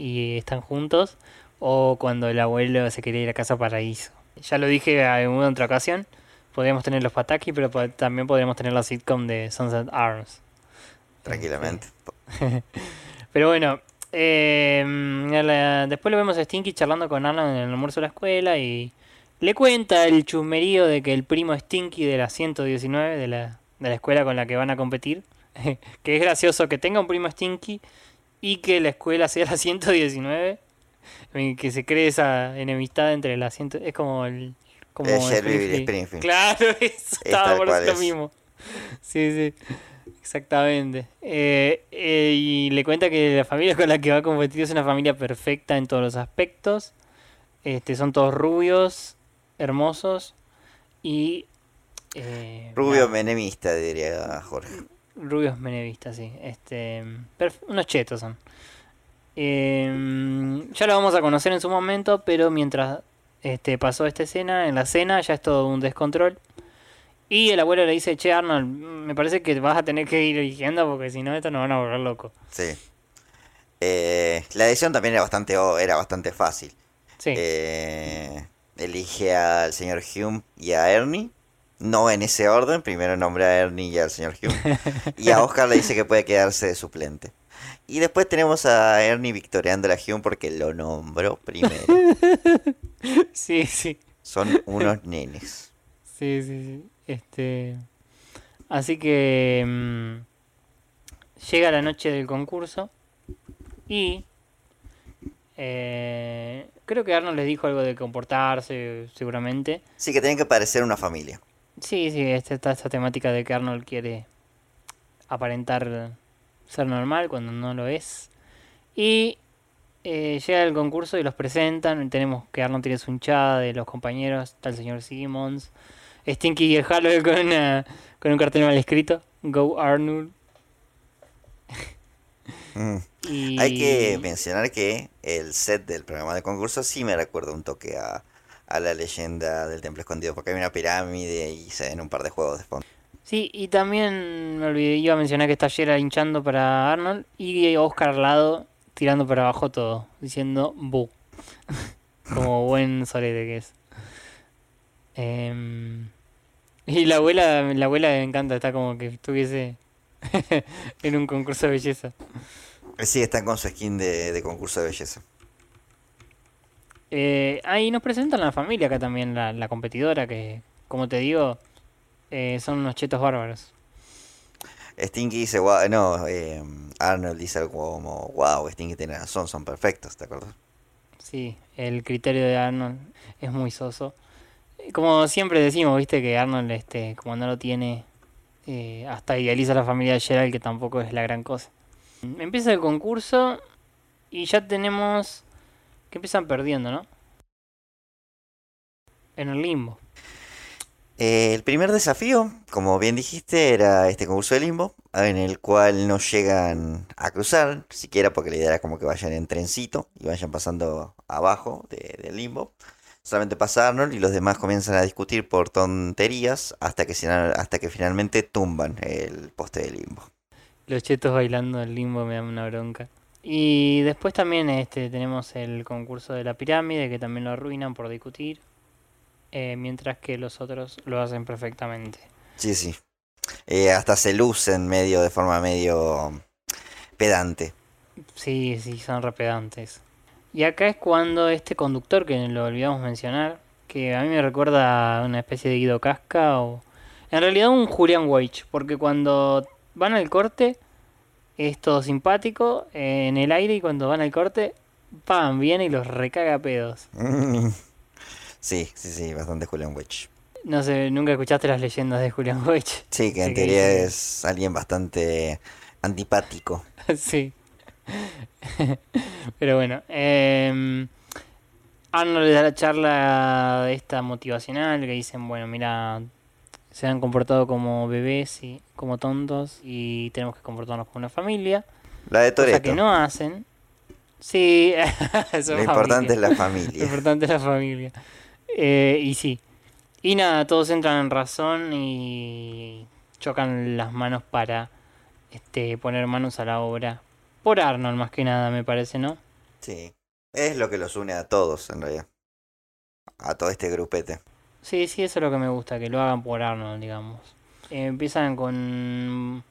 y están juntos, o cuando el abuelo se quería ir a casa paraíso. Ya lo dije en una otra ocasión, podríamos tener los Pataki, pero también podríamos tener la sitcom de Sunset Arms. Tranquilamente. Pero bueno, eh, la- después lo vemos a Stinky charlando con Arnold en el almuerzo de la escuela y le cuenta el chusmerío de que el primo Stinky de la 119 de la, de la escuela con la que van a competir, que es gracioso que tenga un primo Stinky y que la escuela sea la 119, y que se cree esa enemistad entre las 100, es como el... Como Eh, Springfield. Springfield. Claro, eso Es estaba por lo mismo. Sí, sí. Exactamente. Eh, eh, y le cuenta que la familia con la que va a competir es una familia perfecta en todos los aspectos. Este, son todos rubios, hermosos y... eh, Rubio nada, menemista, diría Jorge. Rubios menevistas, sí. Este, unos chetos son. Eh, ya lo vamos a conocer en su momento, pero mientras este, pasó esta escena, en la cena ya es todo un descontrol. Y el abuelo le dice, che Arnold, me parece que vas a tener que ir eligiendo porque si no esto nos van a volver loco. Sí. Eh, la decisión también era bastante, era bastante fácil. Sí. Eh, elige al señor Hume y a Ernie. No en ese orden, primero nombra a Ernie y al señor Hume. Y a Oscar le dice que puede quedarse de suplente. Y después tenemos a Ernie victoriando a Hume porque lo nombró primero. Sí, sí. Son unos nenes. Sí, sí, sí. Este. Así que. mm, llega la noche del concurso. Y. eh, creo que Arnold les dijo algo de comportarse, seguramente. Sí, que tienen que parecer una familia. Sí, sí, esta, está esta temática de que Arnold quiere aparentar ser normal cuando no lo es. Y eh, llega el concurso y los presentan. Tenemos que Arnold tiene su hinchada de los compañeros. Está el señor Simmons. Stinky y el Halloween con, una- con un cartel mal escrito. Go Arnold. Mm. Y... Hay que mencionar que el set del programa de concurso sí me recuerda un toque a, a la leyenda del templo escondido, porque hay una pirámide y se ven un par de juegos de fondo. Sí, y también me olvidé, iba a mencionar que está Gerard hinchando para Arnold y Oscar al lado tirando para abajo todo, diciendo bu. Como buen sorete que es. Em, y la abuela, la abuela me encanta, está como que estuviese en un concurso de belleza. Sí, están con su skin de, de concurso de belleza. Eh, ahí nos presentan a la familia acá también, la, la competidora, que como te digo, eh, son unos chetos bárbaros. Stinky dice, "Guau", no, eh, Arnold dice algo como, wow, Stinky tiene razón, son perfectos, ¿te acuerdas? Sí, el criterio de Arnold es muy soso. Como siempre decimos, viste que Arnold, este, como no lo tiene, eh, hasta idealiza a la familia de Gerald, que tampoco es la gran cosa. Empieza el concurso y ya tenemos que empiezan perdiendo, ¿no? en el limbo. Eh, el primer desafío, como bien dijiste, era este concurso de limbo, en el cual no llegan a cruzar, siquiera porque la idea era como que vayan en trencito y vayan pasando abajo de- del limbo. Solamente pasa Arnold y los demás comienzan a discutir por tonterías hasta que, hasta que finalmente tumban el poste de limbo. Los chetos bailando el limbo me dan una bronca. Y después también este, tenemos el concurso de la pirámide, que también lo arruinan por discutir. eh, mientras que los otros lo hacen perfectamente. Sí, sí. Eh, hasta se lucen medio de forma medio pedante. Sí, sí, son repedantes. Y acá es cuando este conductor, que lo olvidamos mencionar, que a mí me recuerda a una especie de Guido Casca o... En realidad un Julian Weich, porque cuando van al corte es todo simpático eh, en el aire y cuando van al corte, ¡pam! Viene y los recaga a pedos. Sí, sí, sí, bastante Julian Witch. No sé, nunca escuchaste las leyendas de Julian Weich. Sí, que en teoría es alguien bastante antipático. sí. Pero bueno, eh, Arnold le da la charla esta motivacional que dicen, bueno, mira, se han comportado como bebés y como tontos y tenemos que comportarnos como una familia. La de Cosa que Toreto. no hacen. Sí, Lo importante es la familia. Lo importante es la familia. Eh, y sí. Y nada, todos entran en razón y chocan las manos para este, poner manos a la obra. Por Arnold más que nada, me parece, ¿no? Sí. Es lo que los une a todos, en realidad. A todo este grupete. Sí, sí, eso es lo que me gusta, que lo hagan por Arnold, digamos. Eh, empiezan con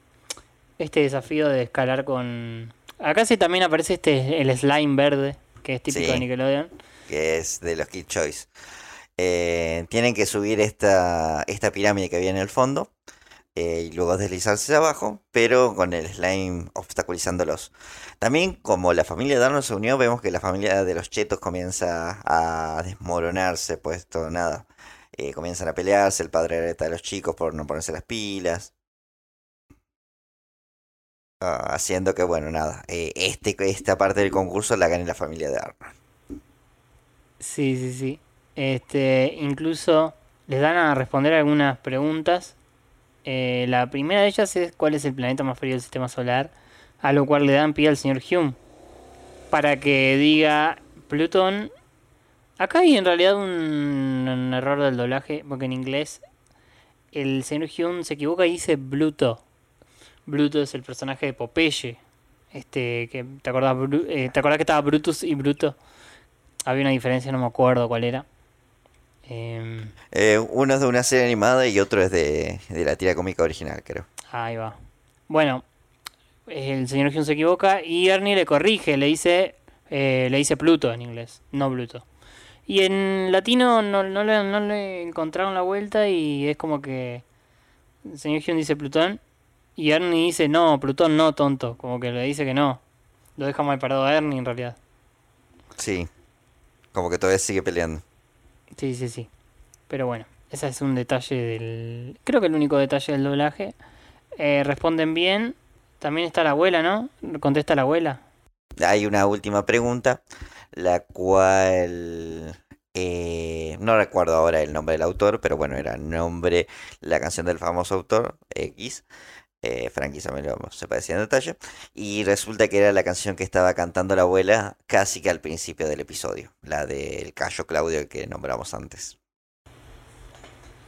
este desafío de escalar con... Acá sí también aparece este el slime verde, que es típico Sí. de Nickelodeon. que es de los Kid Choice. Eh, tienen que subir esta, esta pirámide que había en el fondo eh, y luego deslizarse abajo, pero con el slime obstaculizándolos. También como la familia de Arnold se unió, vemos que la familia de los chetos comienza a desmoronarse, puesto nada. Eh, comienzan a pelearse, el padre reta a los chicos por no ponerse las pilas. Ah, haciendo que, bueno, nada, eh, este, esta parte del concurso la gane la familia de Arnold. Sí, sí, sí. Este, incluso les dan a responder algunas preguntas. Eh, la primera de ellas es cuál es el planeta más frío del sistema solar, a lo cual le dan pie al señor Hume para que diga Plutón. Acá hay en realidad un, un error del doblaje, porque en inglés el señor Hume se equivoca y dice Bluto. Bluto es el personaje de Popeye. Este, que te acordás, eh, ¿te acordás que estaba Brutus y Bruto? Había una diferencia, no me acuerdo cuál era. Em, Eh, uno es de una serie animada y otro es de, de la tira cómica original, creo. ahí va. Bueno, el señor Hume se equivoca y Ernie le corrige, le dice, eh, le dice Pluto en inglés, no Bluto. Y en latino no, no, le, no le encontraron la vuelta y es como que el señor Hume dice Plutón y Ernie dice no, Plutón no, tonto. Como que le dice que no. Lo deja mal parado a Ernie en realidad. Sí. Como que todavía sigue peleando. Sí, sí, sí. Pero bueno, ese es un detalle del... Creo que el único detalle del doblaje. Eh, responden bien. También está la abuela, ¿no? Contesta la abuela. Hay una última pregunta, la cual eh, no recuerdo ahora el nombre del autor, pero bueno, era nombre, la canción del famoso autor, X. Eh, Frankie lo se parecía en detalle. Y resulta que era la canción que estaba cantando la abuela casi que al principio del episodio, la del Cayo Claudio que nombramos antes.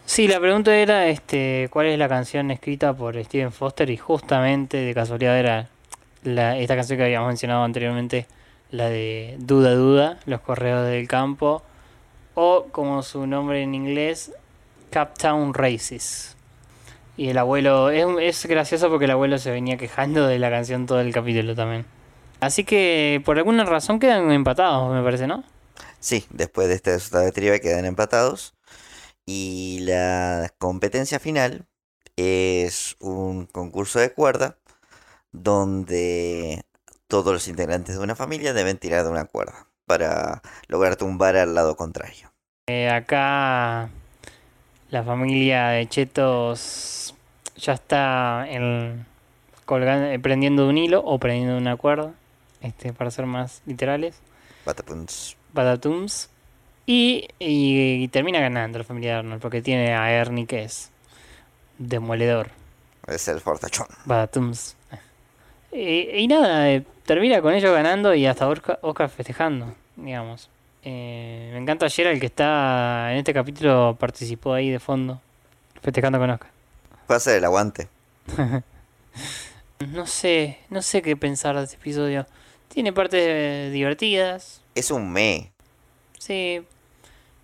Sí, la pregunta era este, cuál es la canción escrita por Steven Foster y justamente de casualidad era la, esta canción que habíamos mencionado anteriormente, la de Duda Duda, Los Correos del Campo, o como su nombre en inglés, Captown Races. Y el abuelo, es, es gracioso porque el abuelo se venía quejando de la canción todo el capítulo también. Así que por alguna razón quedan empatados, me parece, ¿no? Sí, después de este resultado de quedan empatados. Y la competencia final es un concurso de cuerda donde todos los integrantes de una familia deben tirar de una cuerda para lograr tumbar al lado contrario. Eh, acá la familia de Chetos ya está en, colgando, eh, prendiendo un hilo o prendiendo una cuerda, este, para ser más literales. Batapuns. Batatums. Y, y, termina ganando la familia de Arnold porque tiene a Ernie que es demoledor. Es el fortachón. Batums. Y, y nada, eh, termina con ellos ganando y hasta Oscar, Oscar festejando, digamos. Eh, me encanta ayer el que está en este capítulo participó ahí de fondo, festejando con Oscar. Puede hacer el aguante. no sé, no sé qué pensar de este episodio. Tiene partes divertidas. Es un me. Sí.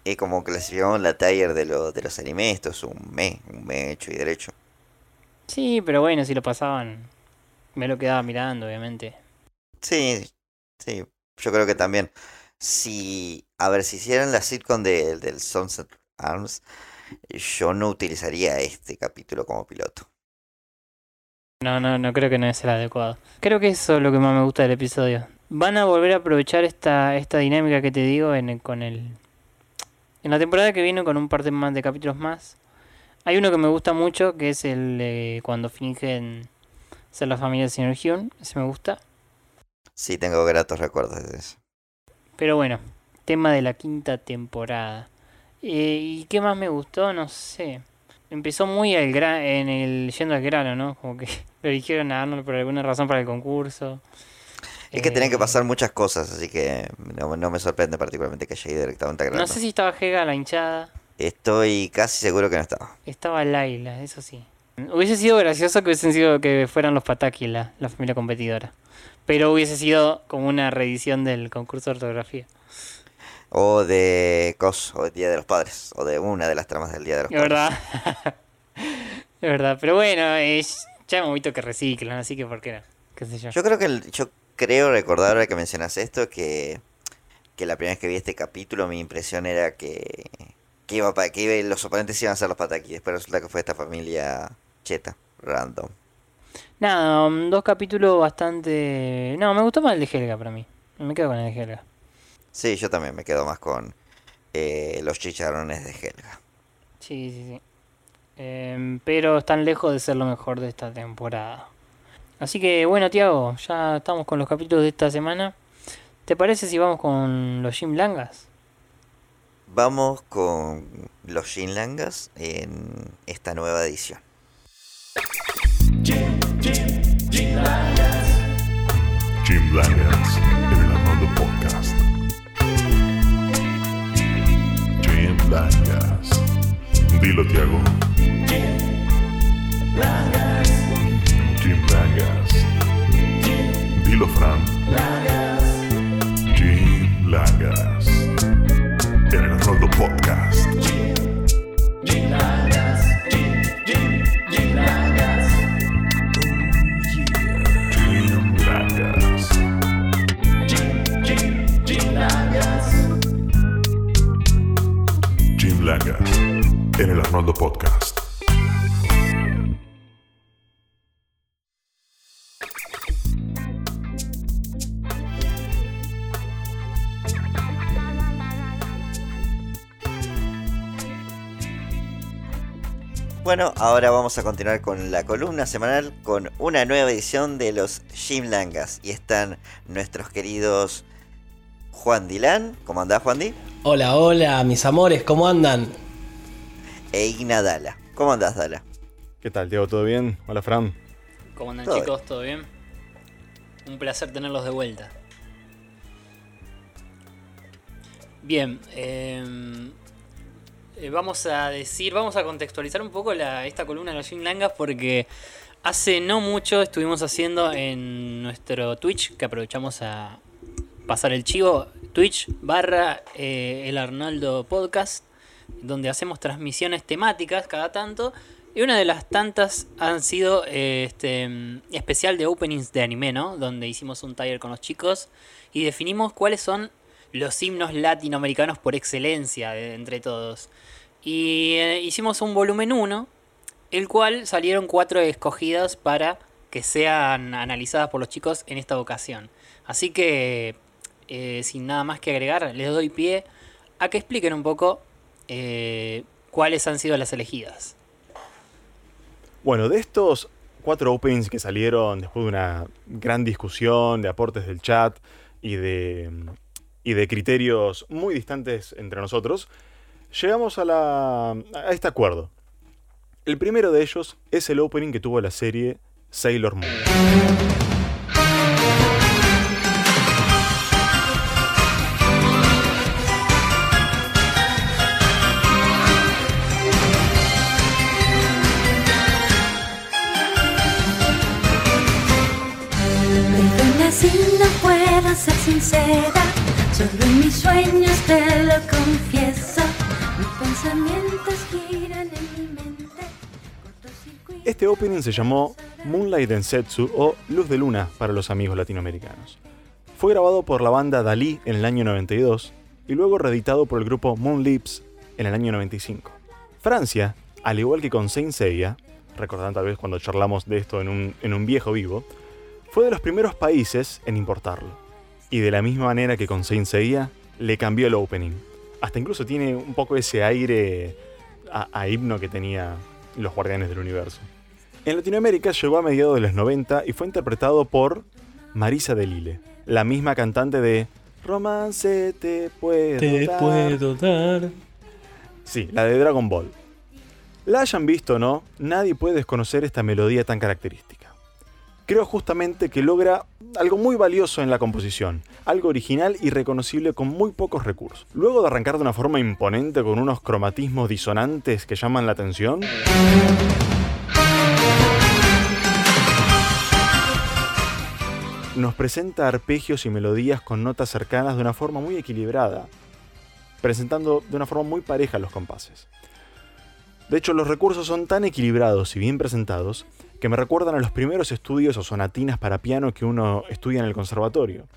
Es como clasificamos la taller de, lo, de los animes, esto es un me, un me hecho y derecho. Sí, pero bueno, si lo pasaban, me lo quedaba mirando, obviamente. Sí, sí, yo creo que también. Si, a ver, si hicieran la sitcom de, del Sunset Arms, yo no utilizaría este capítulo como piloto. No, no, no creo que no es el adecuado. Creo que eso es lo que más me gusta del episodio. Van a volver a aprovechar esta, esta dinámica que te digo en con el... En la temporada que viene con un par de más de capítulos más. Hay uno que me gusta mucho, que es el de cuando fingen ser la familia del señor Hyun. Ese me gusta. Sí, tengo gratos recuerdos de eso. Pero bueno, tema de la quinta temporada. Eh, ¿Y qué más me gustó? No sé. Empezó muy al gra en el yendo al grano, ¿no? Como que lo eligieron a Arnold por alguna razón para el concurso. Es que tenían que pasar muchas cosas, así que no, no me sorprende particularmente que haya ido directamente a grano. No sé si estaba Hega la hinchada. Estoy casi seguro que no estaba. Estaba Laila, eso sí. Hubiese sido gracioso que hubiesen sido que fueran los Pataki la, la familia competidora. Pero hubiese sido como una reedición del concurso de ortografía. O de COS, o de Día de los Padres, o de una de las tramas del Día de los Padres. Es verdad. es verdad, pero bueno, es, ya hemos visto que reciclan, así que ¿por qué no? ¿Qué sé yo? Yo creo que, el, yo creo recordar ahora que mencionas esto, que, que la primera vez que vi este capítulo mi impresión era que, que, iba, que iba, los oponentes iban a ser los Pataki, después resulta que fue esta familia cheta, random. Nada, um, dos capítulos bastante... No, me gustó más el de Helga para mí. Me quedo con el de Helga. Sí, yo también me quedo más con eh, los chicharrones de Helga. Sí, sí, sí. Eh, pero están lejos de ser lo mejor de esta temporada. Así que bueno, Tiago, ya estamos con los capítulos de esta semana. ¿Te parece si vamos con los Jim Langas? Vamos con los Jim Langas en esta nueva edición. Jim, Jim, Langas. Jim Langas en el Armando Podcast. Jim Langas. Dilo, Tiago. Jim Langas. Jim Langas. Dilo, Fran. Langas. Jim Langas. En el Arnoldo Podcast. Bueno, ahora vamos a continuar con la columna semanal con una nueva edición de los Jim Langas. Y están nuestros queridos Juan Dilán. ¿Cómo andás, Juan Di? Hola, hola, mis amores, ¿cómo andan? E Igna Dala. ¿Cómo andás, Dala? ¿Qué tal, Diego? ¿Todo bien? Hola, Fran. ¿Cómo andan, Todo chicos? ¿Todo bien? Un placer tenerlos de vuelta. Bien, eh, eh, vamos a decir, vamos a contextualizar un poco la, esta columna de los Jim Langas porque hace no mucho estuvimos haciendo en nuestro Twitch, que aprovechamos a pasar el chivo, Twitch barra eh, el Arnaldo Podcast, donde hacemos transmisiones temáticas cada tanto. Y una de las tantas han sido eh, este mm, especial de openings de anime, ¿no? Donde hicimos un taller con los chicos y definimos cuáles son los himnos latinoamericanos por excelencia de- entre todos. Y eh, hicimos un volumen 1, el cual salieron cuatro escogidas para que sean analizadas por los chicos en esta ocasión. Así que, eh, sin nada más que agregar, les doy pie a que expliquen un poco eh, cuáles han sido las elegidas. Bueno, de estos cuatro openings que salieron después de una gran discusión, de aportes del chat y de, y de criterios muy distantes entre nosotros, llegamos a, la, a este acuerdo. El primero de ellos es el opening que tuvo la serie Sailor Moon. En. Este opening se llamó Moonlight Densetsu o Luz de Luna para los amigos latinoamericanos. Fue grabado por la banda Dalí en el año 92 y luego reeditado por el grupo Moon Lips en el año 95. Francia, al igual que con Saint Seiya, recordando tal vez cuando charlamos de esto en un, en un viejo vivo, fue de los primeros países en importarlo. Y de la misma manera que con Saint Seiya, le cambió el opening. Hasta incluso tiene un poco ese aire a, a himno que tenía los Guardianes del Universo. En Latinoamérica llegó a mediados de los 90 y fue interpretado por Marisa de Lille, la misma cantante de Romance te puedo Te dar. puedo dar. Sí, la de Dragon Ball. La hayan visto o no, nadie puede desconocer esta melodía tan característica. Creo justamente que logra algo muy valioso en la composición, algo original y reconocible con muy pocos recursos. Luego de arrancar de una forma imponente con unos cromatismos disonantes que llaman la atención, nos presenta arpegios y melodías con notas cercanas de una forma muy equilibrada, presentando de una forma muy pareja los compases. De hecho, los recursos son tan equilibrados y bien presentados que me recuerdan a los primeros estudios o sonatinas para piano que uno estudia en el conservatorio.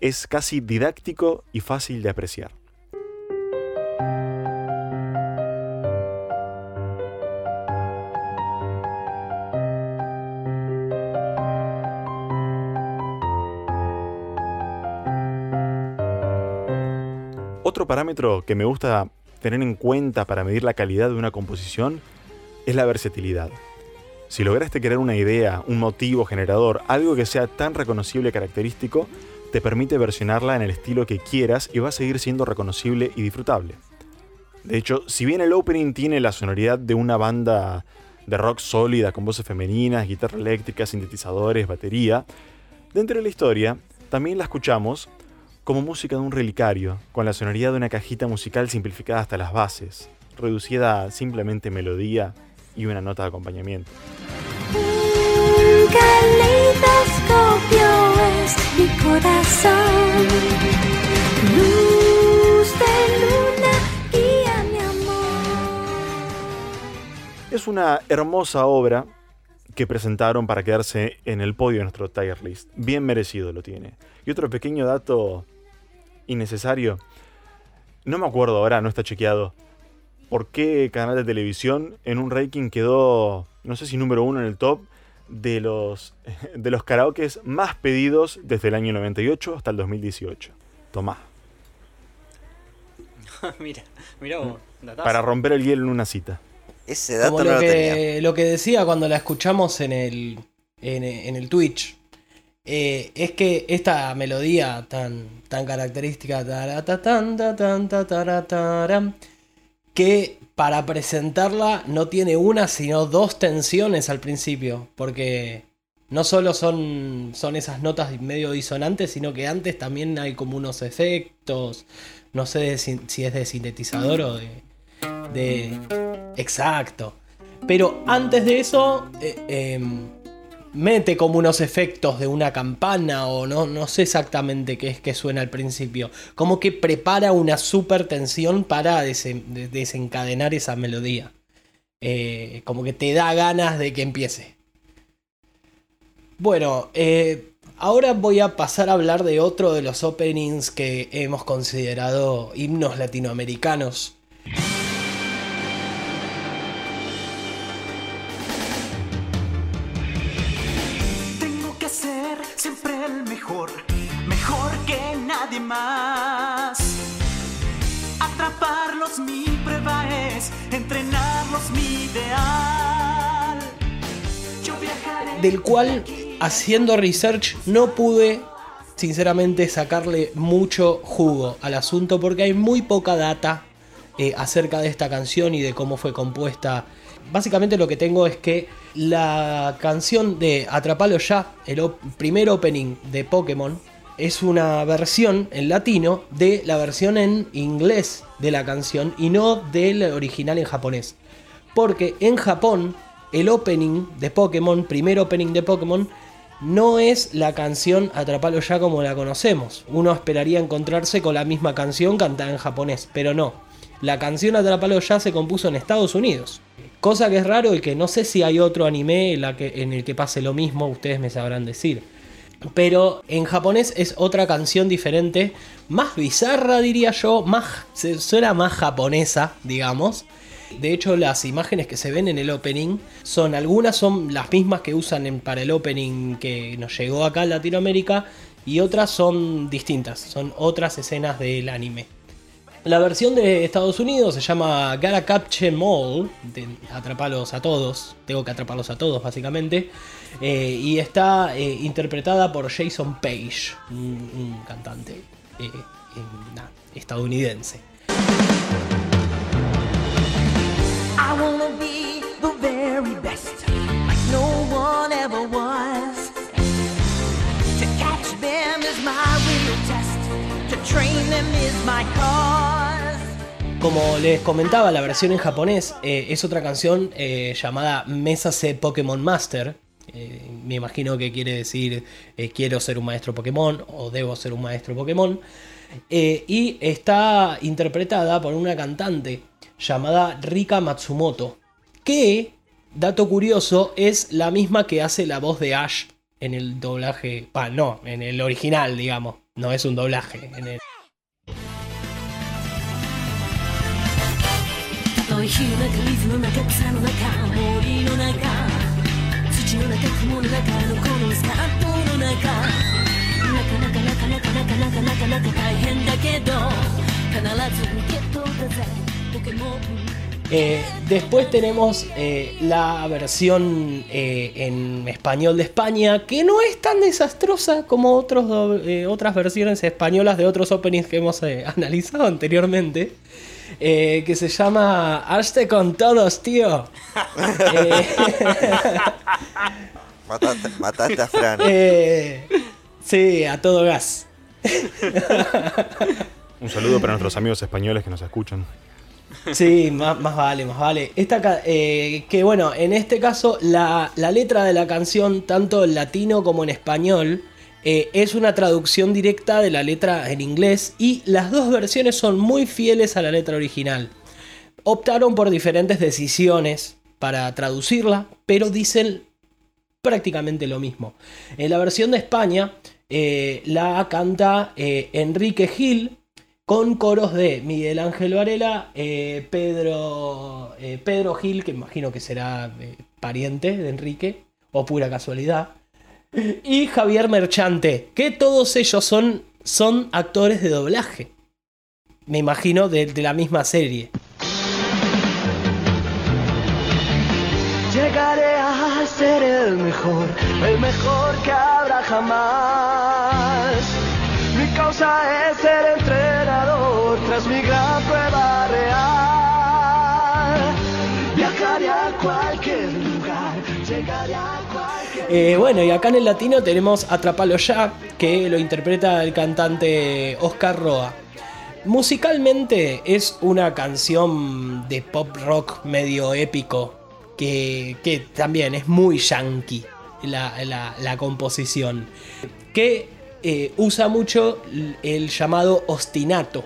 Es casi didáctico y fácil de apreciar. Otro parámetro que me gusta tener en cuenta para medir la calidad de una composición es la versatilidad. Si lograste crear una idea, un motivo generador, algo que sea tan reconocible y característico, te permite versionarla en el estilo que quieras y va a seguir siendo reconocible y disfrutable. De hecho, si bien el opening tiene la sonoridad de una banda de rock sólida con voces femeninas, guitarra eléctrica, sintetizadores, batería, dentro de la historia también la escuchamos como música de un relicario, con la sonoridad de una cajita musical simplificada hasta las bases, reducida a simplemente melodía y una nota de acompañamiento. Un caleidoscopio es mi corazón. Luz de luna, guía mi amor. Es una hermosa obra que presentaron para quedarse en el podio de nuestro tier list. Bien merecido lo tiene. Y otro pequeño dato innecesario. No me acuerdo ahora, no está chequeado. ¿Por qué canal de televisión en un ranking quedó, no sé si número uno en el top, de los, de los karaokes más pedidos desde el año 98 hasta el 2018? Tomá. mira, mira vos. datazo. Para romper el hielo en una cita. Ese Como dato no lo lo tenía. que, lo que decía cuando la escuchamos en el, en, en el Twitch. eh, es que esta melodía tan, tan característica, que para presentarla no tiene una, sino dos tensiones al principio. Porque no solo son, son esas notas medio disonantes, sino que antes también hay como unos efectos. No sé si es de sintetizador o de, de... Exacto. Pero antes de eso, eh, em, mete como unos efectos de una campana o no, no sé exactamente qué es que suena al principio. Como que prepara una super tensión para desen- de- desencadenar esa melodía. Eh, como que te da ganas de que empiece. Bueno, eh, ahora voy a pasar a hablar de otro de los openings que hemos considerado himnos latinoamericanos. Del cual haciendo research no pude sinceramente sacarle mucho jugo al asunto porque hay muy poca data eh, acerca de esta canción y de cómo fue compuesta. Básicamente lo que tengo es que la canción de Atrapalo ya, el primer opening de Pokémon, es una versión en latino de la versión en inglés de la canción y no del original en japonés. Porque en Japón el opening de Pokémon, primer opening de Pokémon, no es la canción Atrapalo ya como la conocemos. Uno esperaría encontrarse con la misma canción cantada en japonés, pero no. La canción Atrapalo ya se compuso en Estados Unidos. Cosa que es raro y que no sé si hay otro anime en, el que pase lo mismo, ustedes me sabrán decir. Pero en japonés es otra canción diferente, más bizarra diría yo, más, suena más japonesa, digamos. De hecho, las imágenes que se ven en el opening son algunas son las mismas que usan en- para el opening que nos llegó acá a Latinoamérica y otras son distintas, son otras escenas del anime. La versión de Estados Unidos se llama Gotta Capture Em All, de atraparlos a todos, tengo que atraparlos a todos básicamente, eh, y está eh, interpretada por Jason Page, un, cantante eh, estadounidense. I wanna be the very best, no one ever was. To catch them is my real test, to train them is my cause. Como les comentaba, la versión en japonés eh, es otra canción eh, llamada Mesase Pokémon Master. Eh, me imagino que quiere decir eh, quiero ser un maestro Pokémon o debo ser un maestro Pokémon. Y está interpretada por una cantante llamada Rika Matsumoto. Que, dato curioso, es la misma que hace la voz de Ash en el doblaje. Ah, no, en el original, digamos. No es un doblaje. En el, eh, después tenemos eh, la versión eh, en español de España, que no es tan desastrosa como otras versiones españolas de otros openings que hemos analizado anteriormente, que se llama Hazte con todos, tío. mataste, mataste, a Fran. sí, a todo gas. Un saludo para nuestros amigos españoles que nos escuchan. Sí, más, vale, más vale. Esta, eh, que bueno, en este caso la, letra de la canción, tanto en latino como en español, eh, es una traducción directa de la letra en inglés y las dos versiones son muy fieles a la letra original. Optaron por diferentes decisiones para traducirla, pero dicen prácticamente lo mismo. En la versión de España eh, la canta Enrique Gil con coros de Miguel Ángel Varela, eh, Pedro, eh, Pedro Gil, que imagino que será eh, pariente de Enrique, o pura casualidad, y Javier Merchante, que todos ellos son, son actores de doblaje. Me imagino de, de la misma serie. Llegaré a ser el mejor, el mejor que habrá jamás. Causa es ser entrenador tras mi gran prueba real. Viajaré a cualquier lugar, llegaré a cualquier Eh, bueno, y acá en el latino tenemos Atrapalo ya, que lo interpreta el cantante Oscar Roa. Musicalmente es una canción de pop rock medio épico, que, también es muy yankee la- la composición, que eh, usa mucho el llamado ostinato,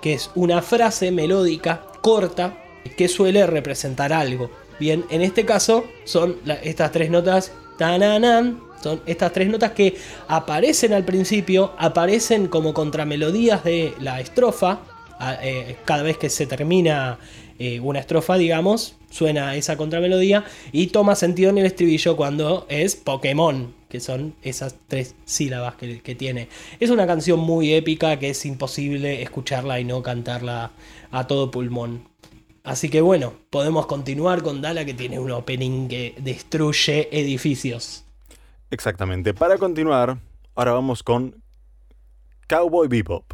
que es una frase melódica corta que suele representar algo. Bien, en este caso son estas tres notas, tananan, son estas tres notas que aparecen al principio, aparecen como contramelodías de la estrofa. a- eh, cada vez que se termina eh, una estrofa, digamos, suena esa contramelodía y toma sentido en el estribillo cuando es Pokémon, que son esas tres sílabas que, que tiene. Es una canción muy épica que es imposible escucharla y no cantarla a todo pulmón. Así que bueno, podemos continuar con Dala que tiene un opening que destruye edificios. Exactamente. Para continuar, ahora vamos con Cowboy Bebop.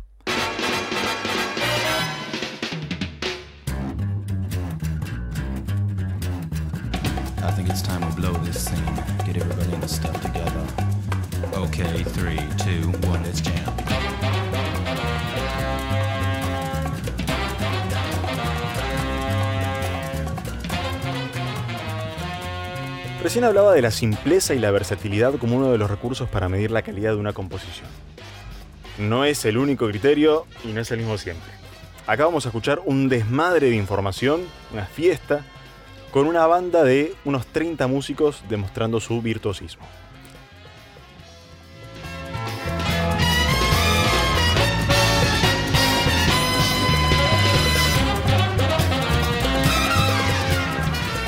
I think it's time we blow this scene. Get everybody Recién hablaba de la simpleza y la versatilidad como uno de los recursos para medir la calidad de una composición. No es el único criterio y no es el mismo siempre. Acá vamos a escuchar un desmadre de información, una fiesta, con una banda de unos 30 músicos demostrando su virtuosismo.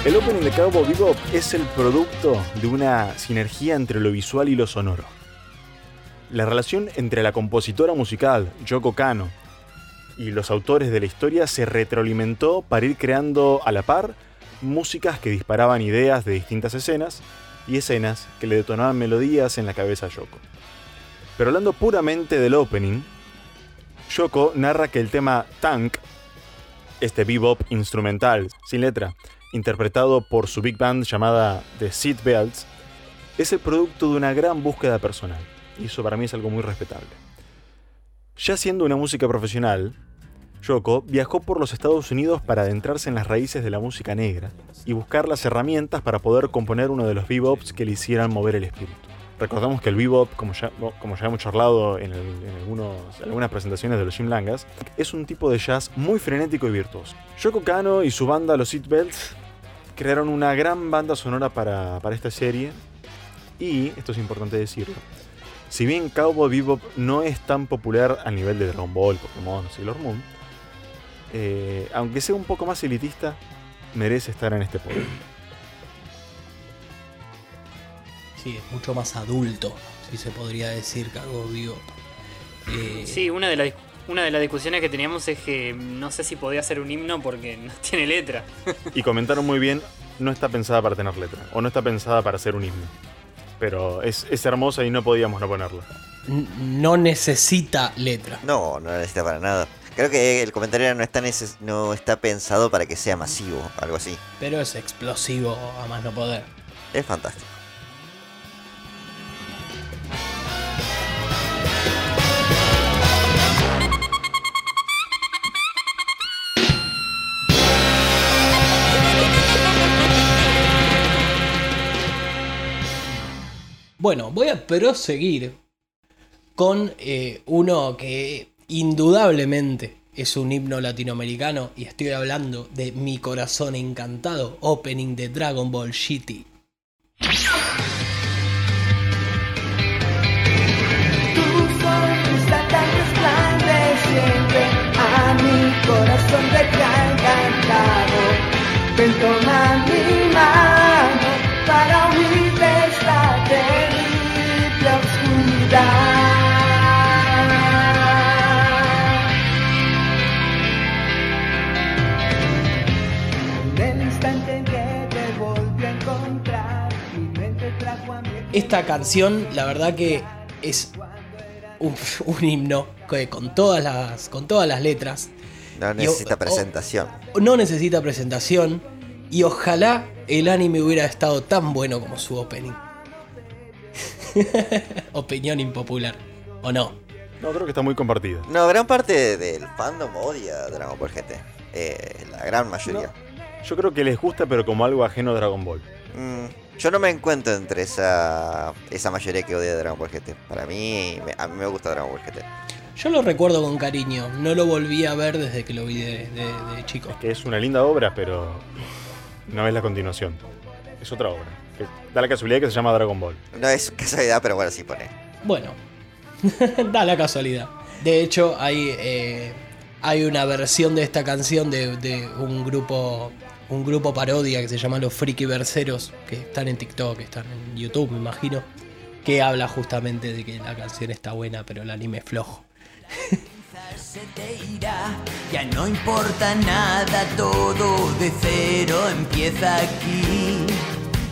El opening de Cowboy Bebop es el producto de una sinergia entre lo visual y lo sonoro. La relación entre la compositora musical, Yoko Kano, y los autores de la historia se retroalimentó para ir creando a la par músicas que disparaban ideas de distintas escenas y escenas que le detonaban melodías en la cabeza a Yoko. Pero hablando puramente del opening, Yoko narra que el tema Tank, este bebop instrumental sin letra, interpretado por su big band llamada The Seat Belts, es el producto de una gran búsqueda personal, y eso para mí es algo muy respetable. Ya siendo una música profesional, Yoko viajó por los Estados Unidos para adentrarse en las raíces de la música negra y buscar las herramientas para poder componer uno de los bebops que le hicieran mover el espíritu. Recordamos que el bebop, como ya, hemos charlado en, algunas presentaciones de los Jim Langas, es un tipo de jazz muy frenético y virtuoso. Yoko Kano y su banda Los Seatbelts crearon una gran banda sonora para, esta serie y, esto es importante decirlo, si bien Cowboy Bebop no es tan popular a nivel de Dragon Ball, Pokémon Sailor Moon, eh, aunque sea un poco más elitista, merece estar en este podio. Sí, es mucho más adulto, si se podría decir, Cowboy Bebop. Eh, Sí, una de, las, una de las discusiones que teníamos es que no sé si podía ser un himno porque no tiene letra. Y comentaron muy bien, no está pensada para tener letra, o no está pensada para ser un himno. Pero es, es hermosa y no podíamos no ponerla. no necesita letra. No, no necesita para nada. Creo que el comentario no está, neces- no está pensado para que sea masivo, algo así. Pero es explosivo a más no poder. Es fantástico. Bueno, voy a proseguir con eh, uno que indudablemente es un himno latinoamericano y estoy hablando de Mi Corazón Encantado, opening de Dragon Ball GT. A mi corazón encantado. Ven, mi mano Esta canción, la verdad que es un, un himno que con todas las, con todas las letras. No o- necesita o- presentación. no necesita presentación y ojalá el anime hubiera estado tan bueno como su opening. Opinión impopular, ¿o no? No, creo que está muy compartida. No, gran parte del fandom odia Dragon Ball GT. Eh, la gran mayoría. Yo creo que les gusta, pero como algo ajeno a Dragon Ball. Mm, yo no me encuentro entre esa, esa mayoría que odia Dragon Ball GT. Para mí, me- a mí me gusta Dragon Ball GT. Yo lo recuerdo con cariño, no lo volví a ver desde que lo vi de, de- de chico. Que es una linda obra, pero no es la continuación. Es otra obra. Que da la casualidad que se llama Dragon Ball. No es casualidad, pero bueno, sí pone. Bueno, da la casualidad. De hecho, hay, eh, hay una versión de esta canción de, de un grupo un grupo parodia que se llama Los Friki Verseros, que están en TikTok, están en YouTube, me imagino, que habla justamente de que la canción está buena, pero el anime es flojo. se te irá, ya no importa nada, todo de cero empieza aquí.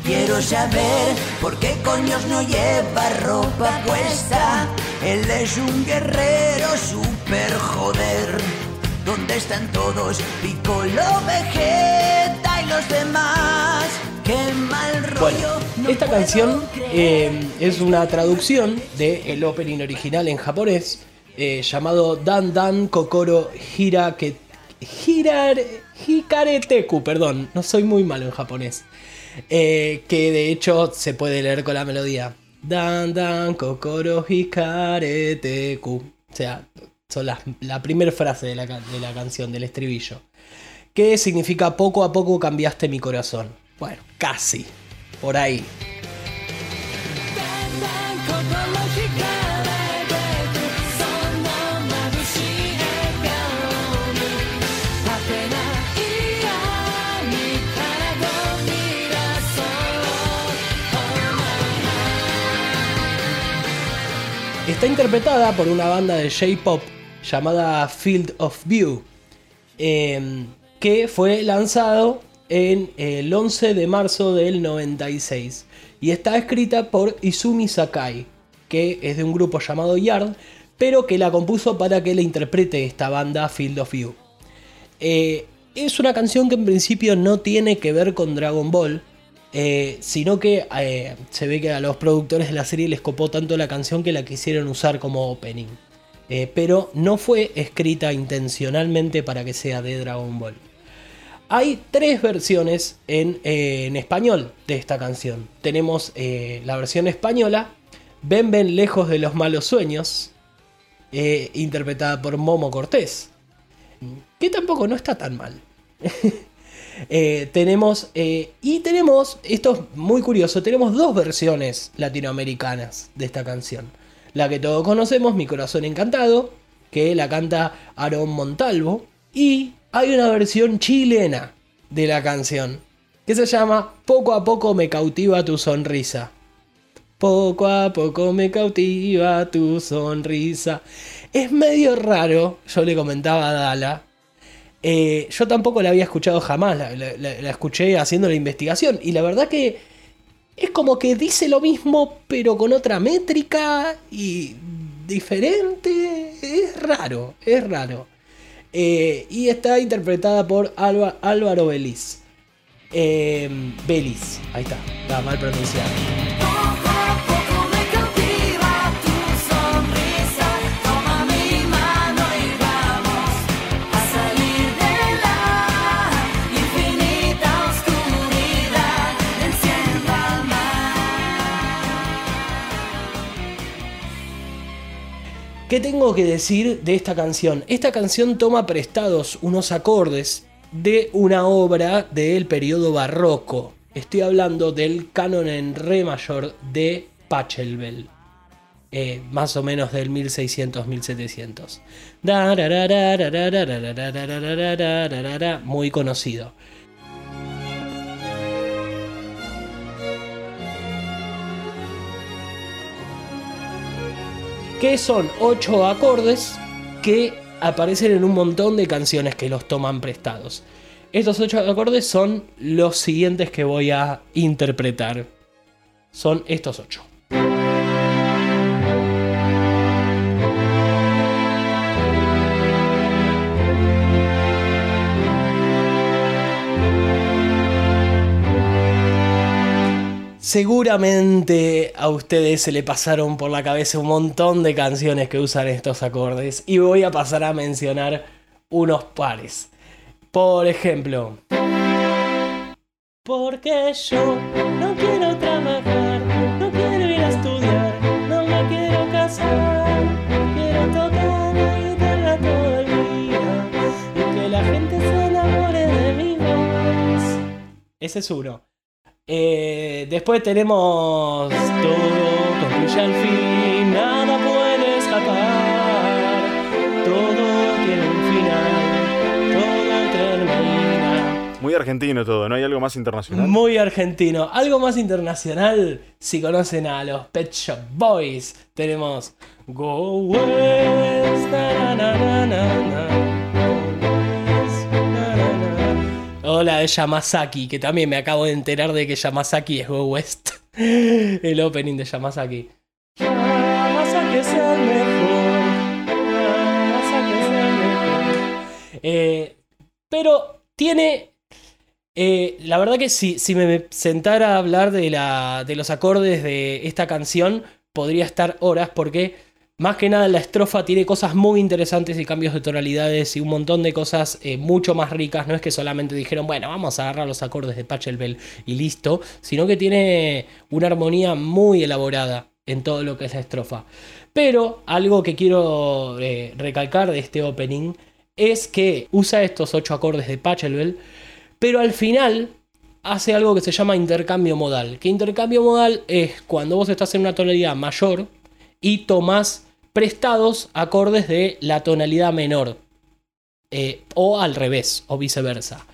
Quiero saber por qué coños no lleva ropa puesta, Él es un guerrero super joder. ¿Dónde están todos? Piccolo, Vegeta y los demás. Qué mal rollo. Bueno, esta canción eh, es una traducción del opening original en japonés eh, llamado Dan Dan Kokoro Hirake, Hirar, Hikareteku, perdón, no soy muy malo en japonés. Eh, que de hecho se puede leer con la melodía. Dan Dan Kokoro Hikareteku. O sea, son la, primera frase de la, de la canción, del estribillo. Que significa poco a poco cambiaste mi corazón. Bueno, casi. Por ahí. Está interpretada por una banda de J-Pop llamada Field of View, eh, que fue lanzado en el 11 de marzo del 96 y está escrita por Izumi Sakai, que es de un grupo llamado Yard, pero que la compuso para que la interprete esta banda Field of View. Eh, es una canción que en principio no tiene que ver con Dragon Ball, eh, sino que eh, se ve que a los productores de la serie les copó tanto la canción que la quisieron usar como opening. Eh, pero no fue escrita intencionalmente para que sea de Dragon Ball. Hay tres versiones en, eh, español de esta canción. Tenemos eh, la versión española, Ven Ven Lejos de los Malos Sueños, interpretada por Momo Cortés, que tampoco no está tan mal. Tenemos, y tenemos, esto es muy curioso, tenemos dos versiones latinoamericanas de esta canción. La que todos conocemos, Mi Corazón Encantado, que la canta Aaron Montalvo, y hay una versión chilena de la canción, que se llama Poco a poco me cautiva tu sonrisa. Poco a poco me cautiva tu sonrisa. Es medio raro, yo le comentaba a Dala, eh, yo tampoco la había escuchado jamás, la escuché haciendo la investigación y la verdad que es como que dice lo mismo pero con otra métrica y diferente. Es raro, es raro. Eh, y está interpretada por Álvaro Belis. Eh, Belis, ahí está, está mal pronunciado. ¿Qué tengo que decir de esta canción? Esta canción toma prestados unos acordes de una obra del periodo barroco. Estoy hablando del canon en re mayor de Pachelbel. Más o menos del 1600-1700. Muy conocido. Que son ocho acordes que aparecen en un montón de canciones que los toman prestados. Estos ocho acordes son los siguientes que voy a interpretar. Son estos ocho. Seguramente a ustedes se le pasaron por la cabeza un montón de canciones que usan estos acordes y voy a pasar a mencionar unos pares. Por ejemplo, porque yo no quiero trabajar, no quiero ir a estudiar, no me quiero casar, quiero tocar la guitarra todo el día y que la gente se enamore de mi voz. Ese es uno. Eh, después tenemos todo concluye al fin, nada puede escapar, todo tiene un final, todo termina. Muy argentino todo, ¿no hay algo más internacional? Muy argentino. Algo más internacional, si conocen a los Pet Shop Boys, tenemos Go West, na, na, na, O la de Yamazaki, que también me acabo de enterar de que Yamazaki es Go West. El opening de Yamazaki. Yamazaki es el mejor. Yamazaki eh, pero tiene eh, la verdad que si, si, me sentara a hablar de, la, de los acordes de esta canción, podría estar horas porque más que nada la estrofa tiene cosas muy interesantes y cambios de tonalidades y un montón de cosas eh, mucho más ricas. No es que solamente dijeron, bueno, vamos a agarrar los acordes de Pachelbel y listo, sino que tiene una armonía muy elaborada en todo lo que es la estrofa. Pero algo que quiero eh, recalcar de este opening es que usa estos ocho acordes de Pachelbel, pero al final hace algo que se llama intercambio modal. Que intercambio modal es cuando vos estás en una tonalidad mayor y tomás prestados acordes de la tonalidad menor. Eh, o al revés, o viceversa.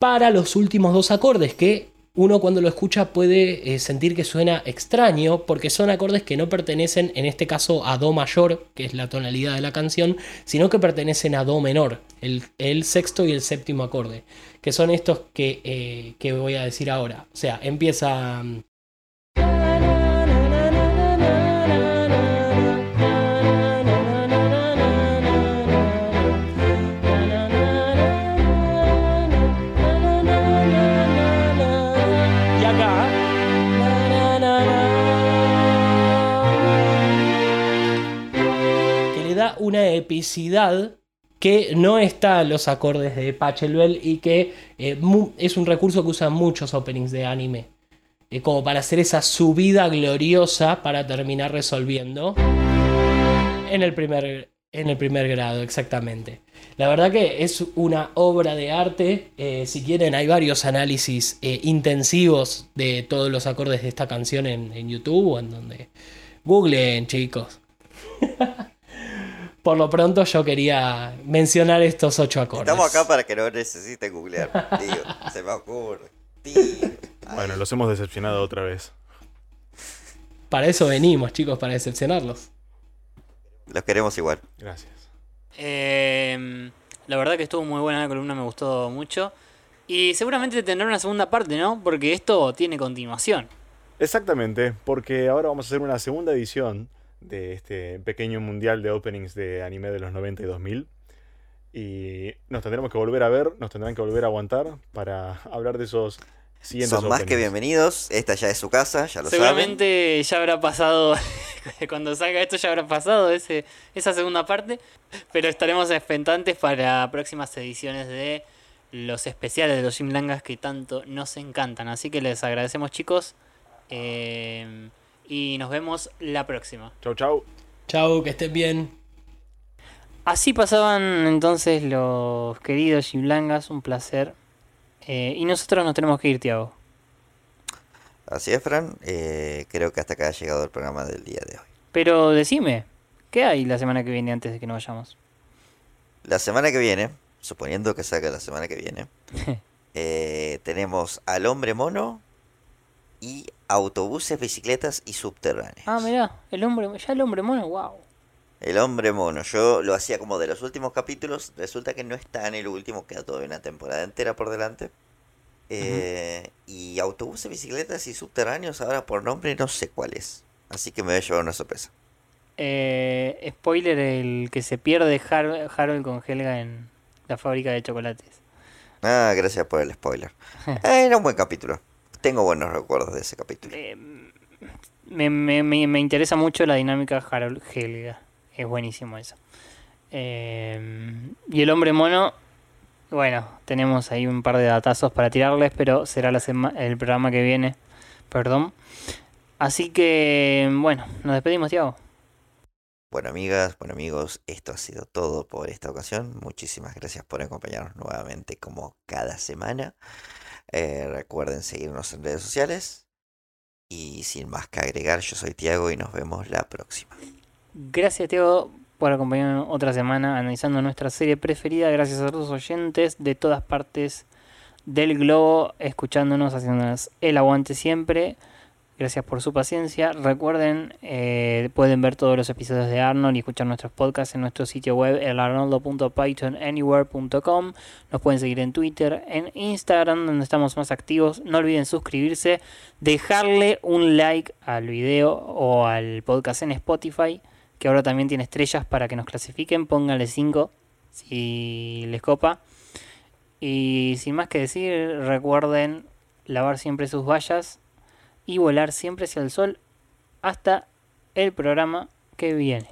Para los últimos dos acordes que uno cuando lo escucha puede eh, sentir que suena extraño porque son acordes que no pertenecen en este caso a Do mayor, que es la tonalidad de la canción, sino que pertenecen a Do menor, el, sexto y el séptimo acorde, que son estos que, eh, que voy a decir ahora. O sea, empieza... mm, una epicidad que no está en los acordes de Pachelbel y que eh, es un recurso que usan muchos openings de anime. Eh, como para hacer esa subida gloriosa para terminar resolviendo en el primer, en el primer grado, exactamente. La verdad que es una obra de arte. eh, si quieren, hay varios análisis intensivos de todos los acordes de esta canción en, en YouTube o en donde. Googleen, chicos. Por lo pronto, yo quería mencionar estos ocho acordes. Estamos acá para que no necesite googlear. Tío, se me ocurre. Bueno, los hemos decepcionado otra vez. Para eso venimos, chicos, para decepcionarlos. Los queremos igual. Gracias. Eh, la verdad que estuvo muy buena la columna, me gustó mucho. Y seguramente tendrá una segunda parte, ¿no? Porque esto tiene continuación. Exactamente, porque ahora vamos a hacer una segunda edición de este pequeño mundial de openings de anime de los 90 y 2000. Y nos tendremos que volver a ver, nos tendrán que volver a aguantar para hablar de esos siguientes Son más que bienvenidos. Esta ya es su casa, ya lo saben. Seguramente ya habrá pasado, cuando salga esto ya habrá pasado ese, esa segunda parte, pero estaremos expectantes para próximas ediciones de los especiales de los Jim Langas que tanto nos encantan. Así que les agradecemos chicos eh, y nos vemos la próxima. Chau, chau. Chau, que estén bien. Así pasaban entonces los queridos Langas, un placer. Eh, y nosotros nos tenemos que ir, Tiago. Así es, Fran. Eh, creo que hasta acá ha llegado el programa del día de hoy. Pero decime, ¿qué hay la semana que viene antes de que nos vayamos? La semana que viene, suponiendo que salga la semana que viene, eh, tenemos al hombre mono y autobuses, bicicletas y subterráneos. Ah, mirá, el hombre, ya el hombre mono, wow. El hombre mono, yo lo hacía como de los últimos capítulos, resulta que no está en el último, queda todavía una temporada entera por delante. Eh, Y autobuses, bicicletas y subterráneos, ahora por nombre no sé cuál es. Así que me voy a llevar una sorpresa. Eh, spoiler, el que se pierde Har- Harold con Helga en la fábrica de chocolates. Ah, gracias por el spoiler. Era un buen capítulo. Tengo buenos recuerdos de ese capítulo. Me, me, me, me interesa mucho la dinámica Harold-Helga. Es buenísimo eso. Eh, y el hombre mono, bueno, tenemos ahí un par de datazos para tirarles, pero será la sema- el programa que viene. Perdón. Así que, bueno, nos despedimos, Tiago. Bueno, amigas, bueno, amigos, esto ha sido todo por esta ocasión. Muchísimas gracias por acompañarnos nuevamente como cada semana. Eh, recuerden seguirnos en redes sociales. Y sin más que agregar, yo soy Tiago y nos vemos la próxima. Gracias, Teo, por acompañarnos otra semana analizando nuestra serie preferida. Gracias a los oyentes de todas partes del globo, escuchándonos, haciéndonos el aguante siempre. Gracias por su paciencia. Recuerden, eh, pueden ver todos los episodios de Arnold y escuchar nuestros podcasts en nuestro sitio web, elarnoldo.pythonanywhere.com. Nos pueden seguir en Twitter, en Instagram, donde estamos más activos. No olviden suscribirse, dejarle un like al video o al podcast en Spotify, que ahora también tiene estrellas para que nos clasifiquen. Pónganle 5 si les copa. Y sin más que decir, recuerden lavar siempre sus vallas y volar siempre hacia el sol hasta el programa que viene.